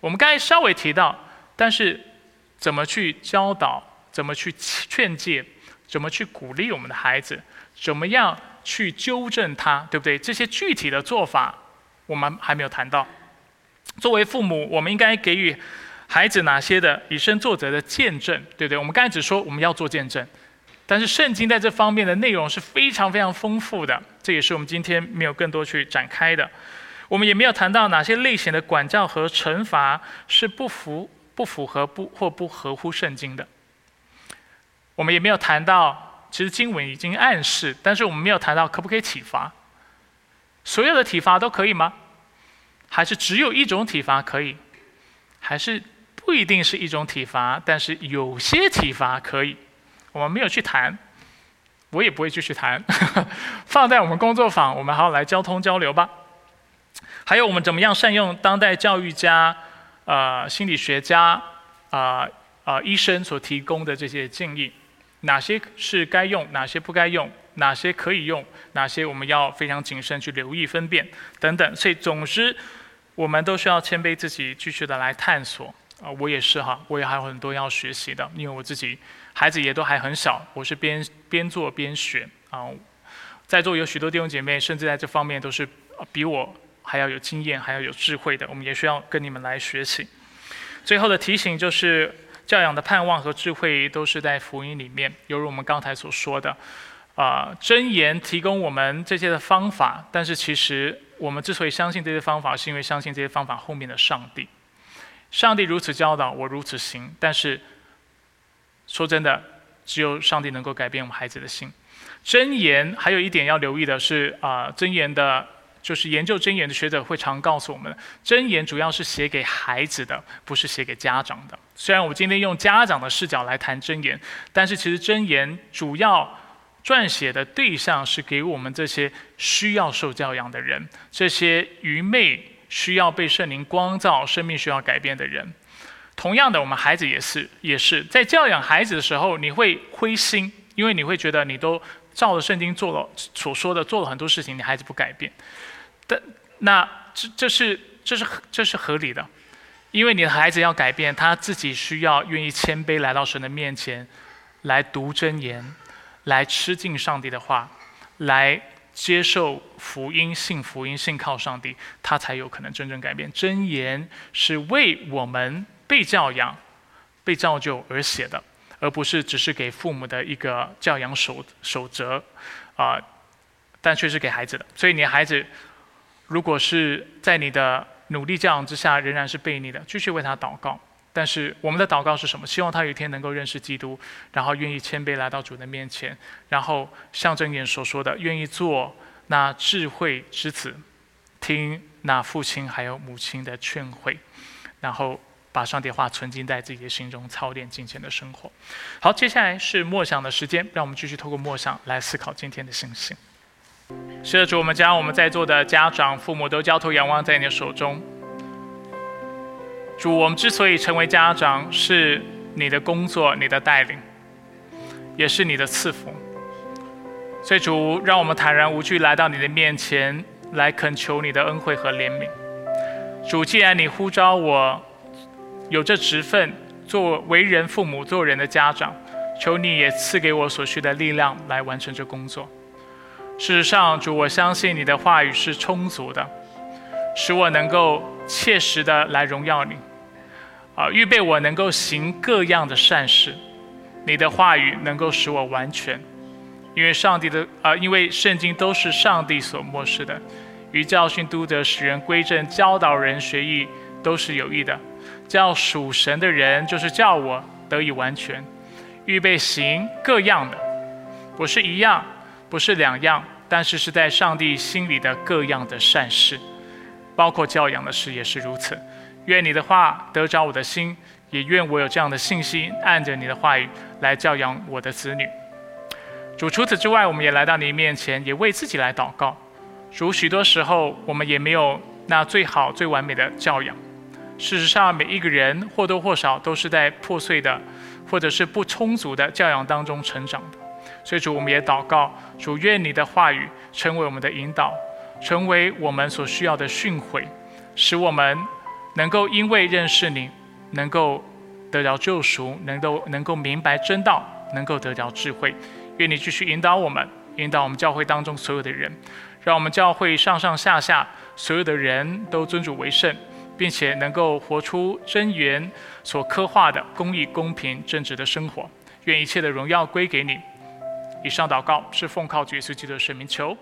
我们刚才稍微提到，但是怎么去教导，怎么去劝诫，怎么去鼓励我们的孩子，怎么样去纠正他，对不对？这些具体的做法，我们还没有谈到。作为父母，我们应该给予孩子哪些的以身作则的见证，对不对？我们刚才只说我们要做见证，但是圣经在这方面的内容是非常非常丰富的，这也是我们今天没有更多去展开的。我们也没有谈到哪些类型的管教和惩罚是不符、不符合、不或不合乎圣经的。我们也没有谈到，其实经文已经暗示，但是我们没有谈到可不可以体罚。所有的体罚都可以吗？还是只有一种体罚可以？还是不一定是一种体罚，但是有些体罚可以？我们没有去谈，我也不会继续谈，放在我们工作坊，我们好好来交通交流吧。还有我们怎么样善用当代教育家、呃心理学家、啊啊医生所提供的这些建议，哪些是该用，哪些不该用，哪些可以用，哪些我们要非常谨慎去留意分辨等等。所以总之，我们都需要谦卑自己，继续的来探索。啊，我也是哈，我也还有很多要学习的，因为我自己孩子也都还很小，我是边边做边学啊。在座有许多弟兄姐妹，甚至在这方面都是比我。还要有经验，还要有智慧的，我们也需要跟你们来学习。最后的提醒就是，教养的盼望和智慧都是在福音里面，犹如我们刚才所说的，啊，真言提供我们这些的方法，但是其实我们之所以相信这些方法，是因为相信这些方法后面的上帝。上帝如此教导，我如此行。但是说真的，只有上帝能够改变我们孩子的心。真言还有一点要留意的是，啊，真言的。就是研究真言的学者会常告诉我们，真言主要是写给孩子的，不是写给家长的。虽然我们今天用家长的视角来谈真言，但是其实真言主要撰写的对象是给我们这些需要受教养的人，这些愚昧需要被圣灵光照、生命需要改变的人。同样的，我们孩子也是，也是在教养孩子的时候，你会灰心，因为你会觉得你都照着圣经做了所说的，做了很多事情，你孩子不改变。那这这是这是这是合理的，因为你的孩子要改变，他自己需要愿意谦卑来到神的面前，来读真言，来吃尽上帝的话，来接受福音、信福音、信靠上帝，他才有可能真正改变。真言是为我们被教养、被造就而写的，而不是只是给父母的一个教养守守则啊，但却是给孩子的。所以你孩子。如果是在你的努力教养之下仍然是悖逆的，继续为他祷告。但是我们的祷告是什么？希望他有一天能够认识基督，然后愿意谦卑来到主的面前，然后像正言所说的，愿意做那智慧之子，听那父亲还有母亲的劝诲，然后把上帝话存进在自己的心中，操练金钱的生活。好，接下来是默想的时间，让我们继续透过默想来思考今天的信息。是，主，我们将我们在座的家长、父母都交托、仰望在你的手中。主，我们之所以成为家长，是你的工作、你的带领，也是你的赐福。所以主，让我们坦然无惧来到你的面前，来恳求你的恩惠和怜悯。主，既然你呼召我有这职分，做为人父母、做人的家长，求你也赐给我所需的力量来完成这工作。事实上，主，我相信你的话语是充足的，使我能够切实的来荣耀你，啊，预备我能够行各样的善事。你的话语能够使我完全，因为上帝的啊，因为圣经都是上帝所漠视的，与教训、督责、使人归正、教导人学艺，都是有益的。叫属神的人，就是叫我得以完全，预备行各样的，不是一样，不是两样，但是是在上帝心里的各样的善事，包括教养的事也是如此。愿你的话得着我的心。也愿我有这样的信心，按着你的话语来教养我的子女。主，除此之外，我们也来到你面前，也为自己来祷告。主，许多时候我们也没有那最好、最完美的教养。事实上，每一个人或多或少都是在破碎的，或者是不充足的教养当中成长的。所以，主，我们也祷告，主，愿你的话语成为我们的引导，成为我们所需要的训诲，使我们能够因为认识你。能够得着救赎，能够能够明白真道，能够得着智慧。愿你继续引导我们，引导我们教会当中所有的人，让我们教会上上下下所有的人都尊主为圣，并且能够活出真言所刻画的公义、公平、正直的生活。愿一切的荣耀归给你。以上祷告是奉靠主耶稣基督的圣名求。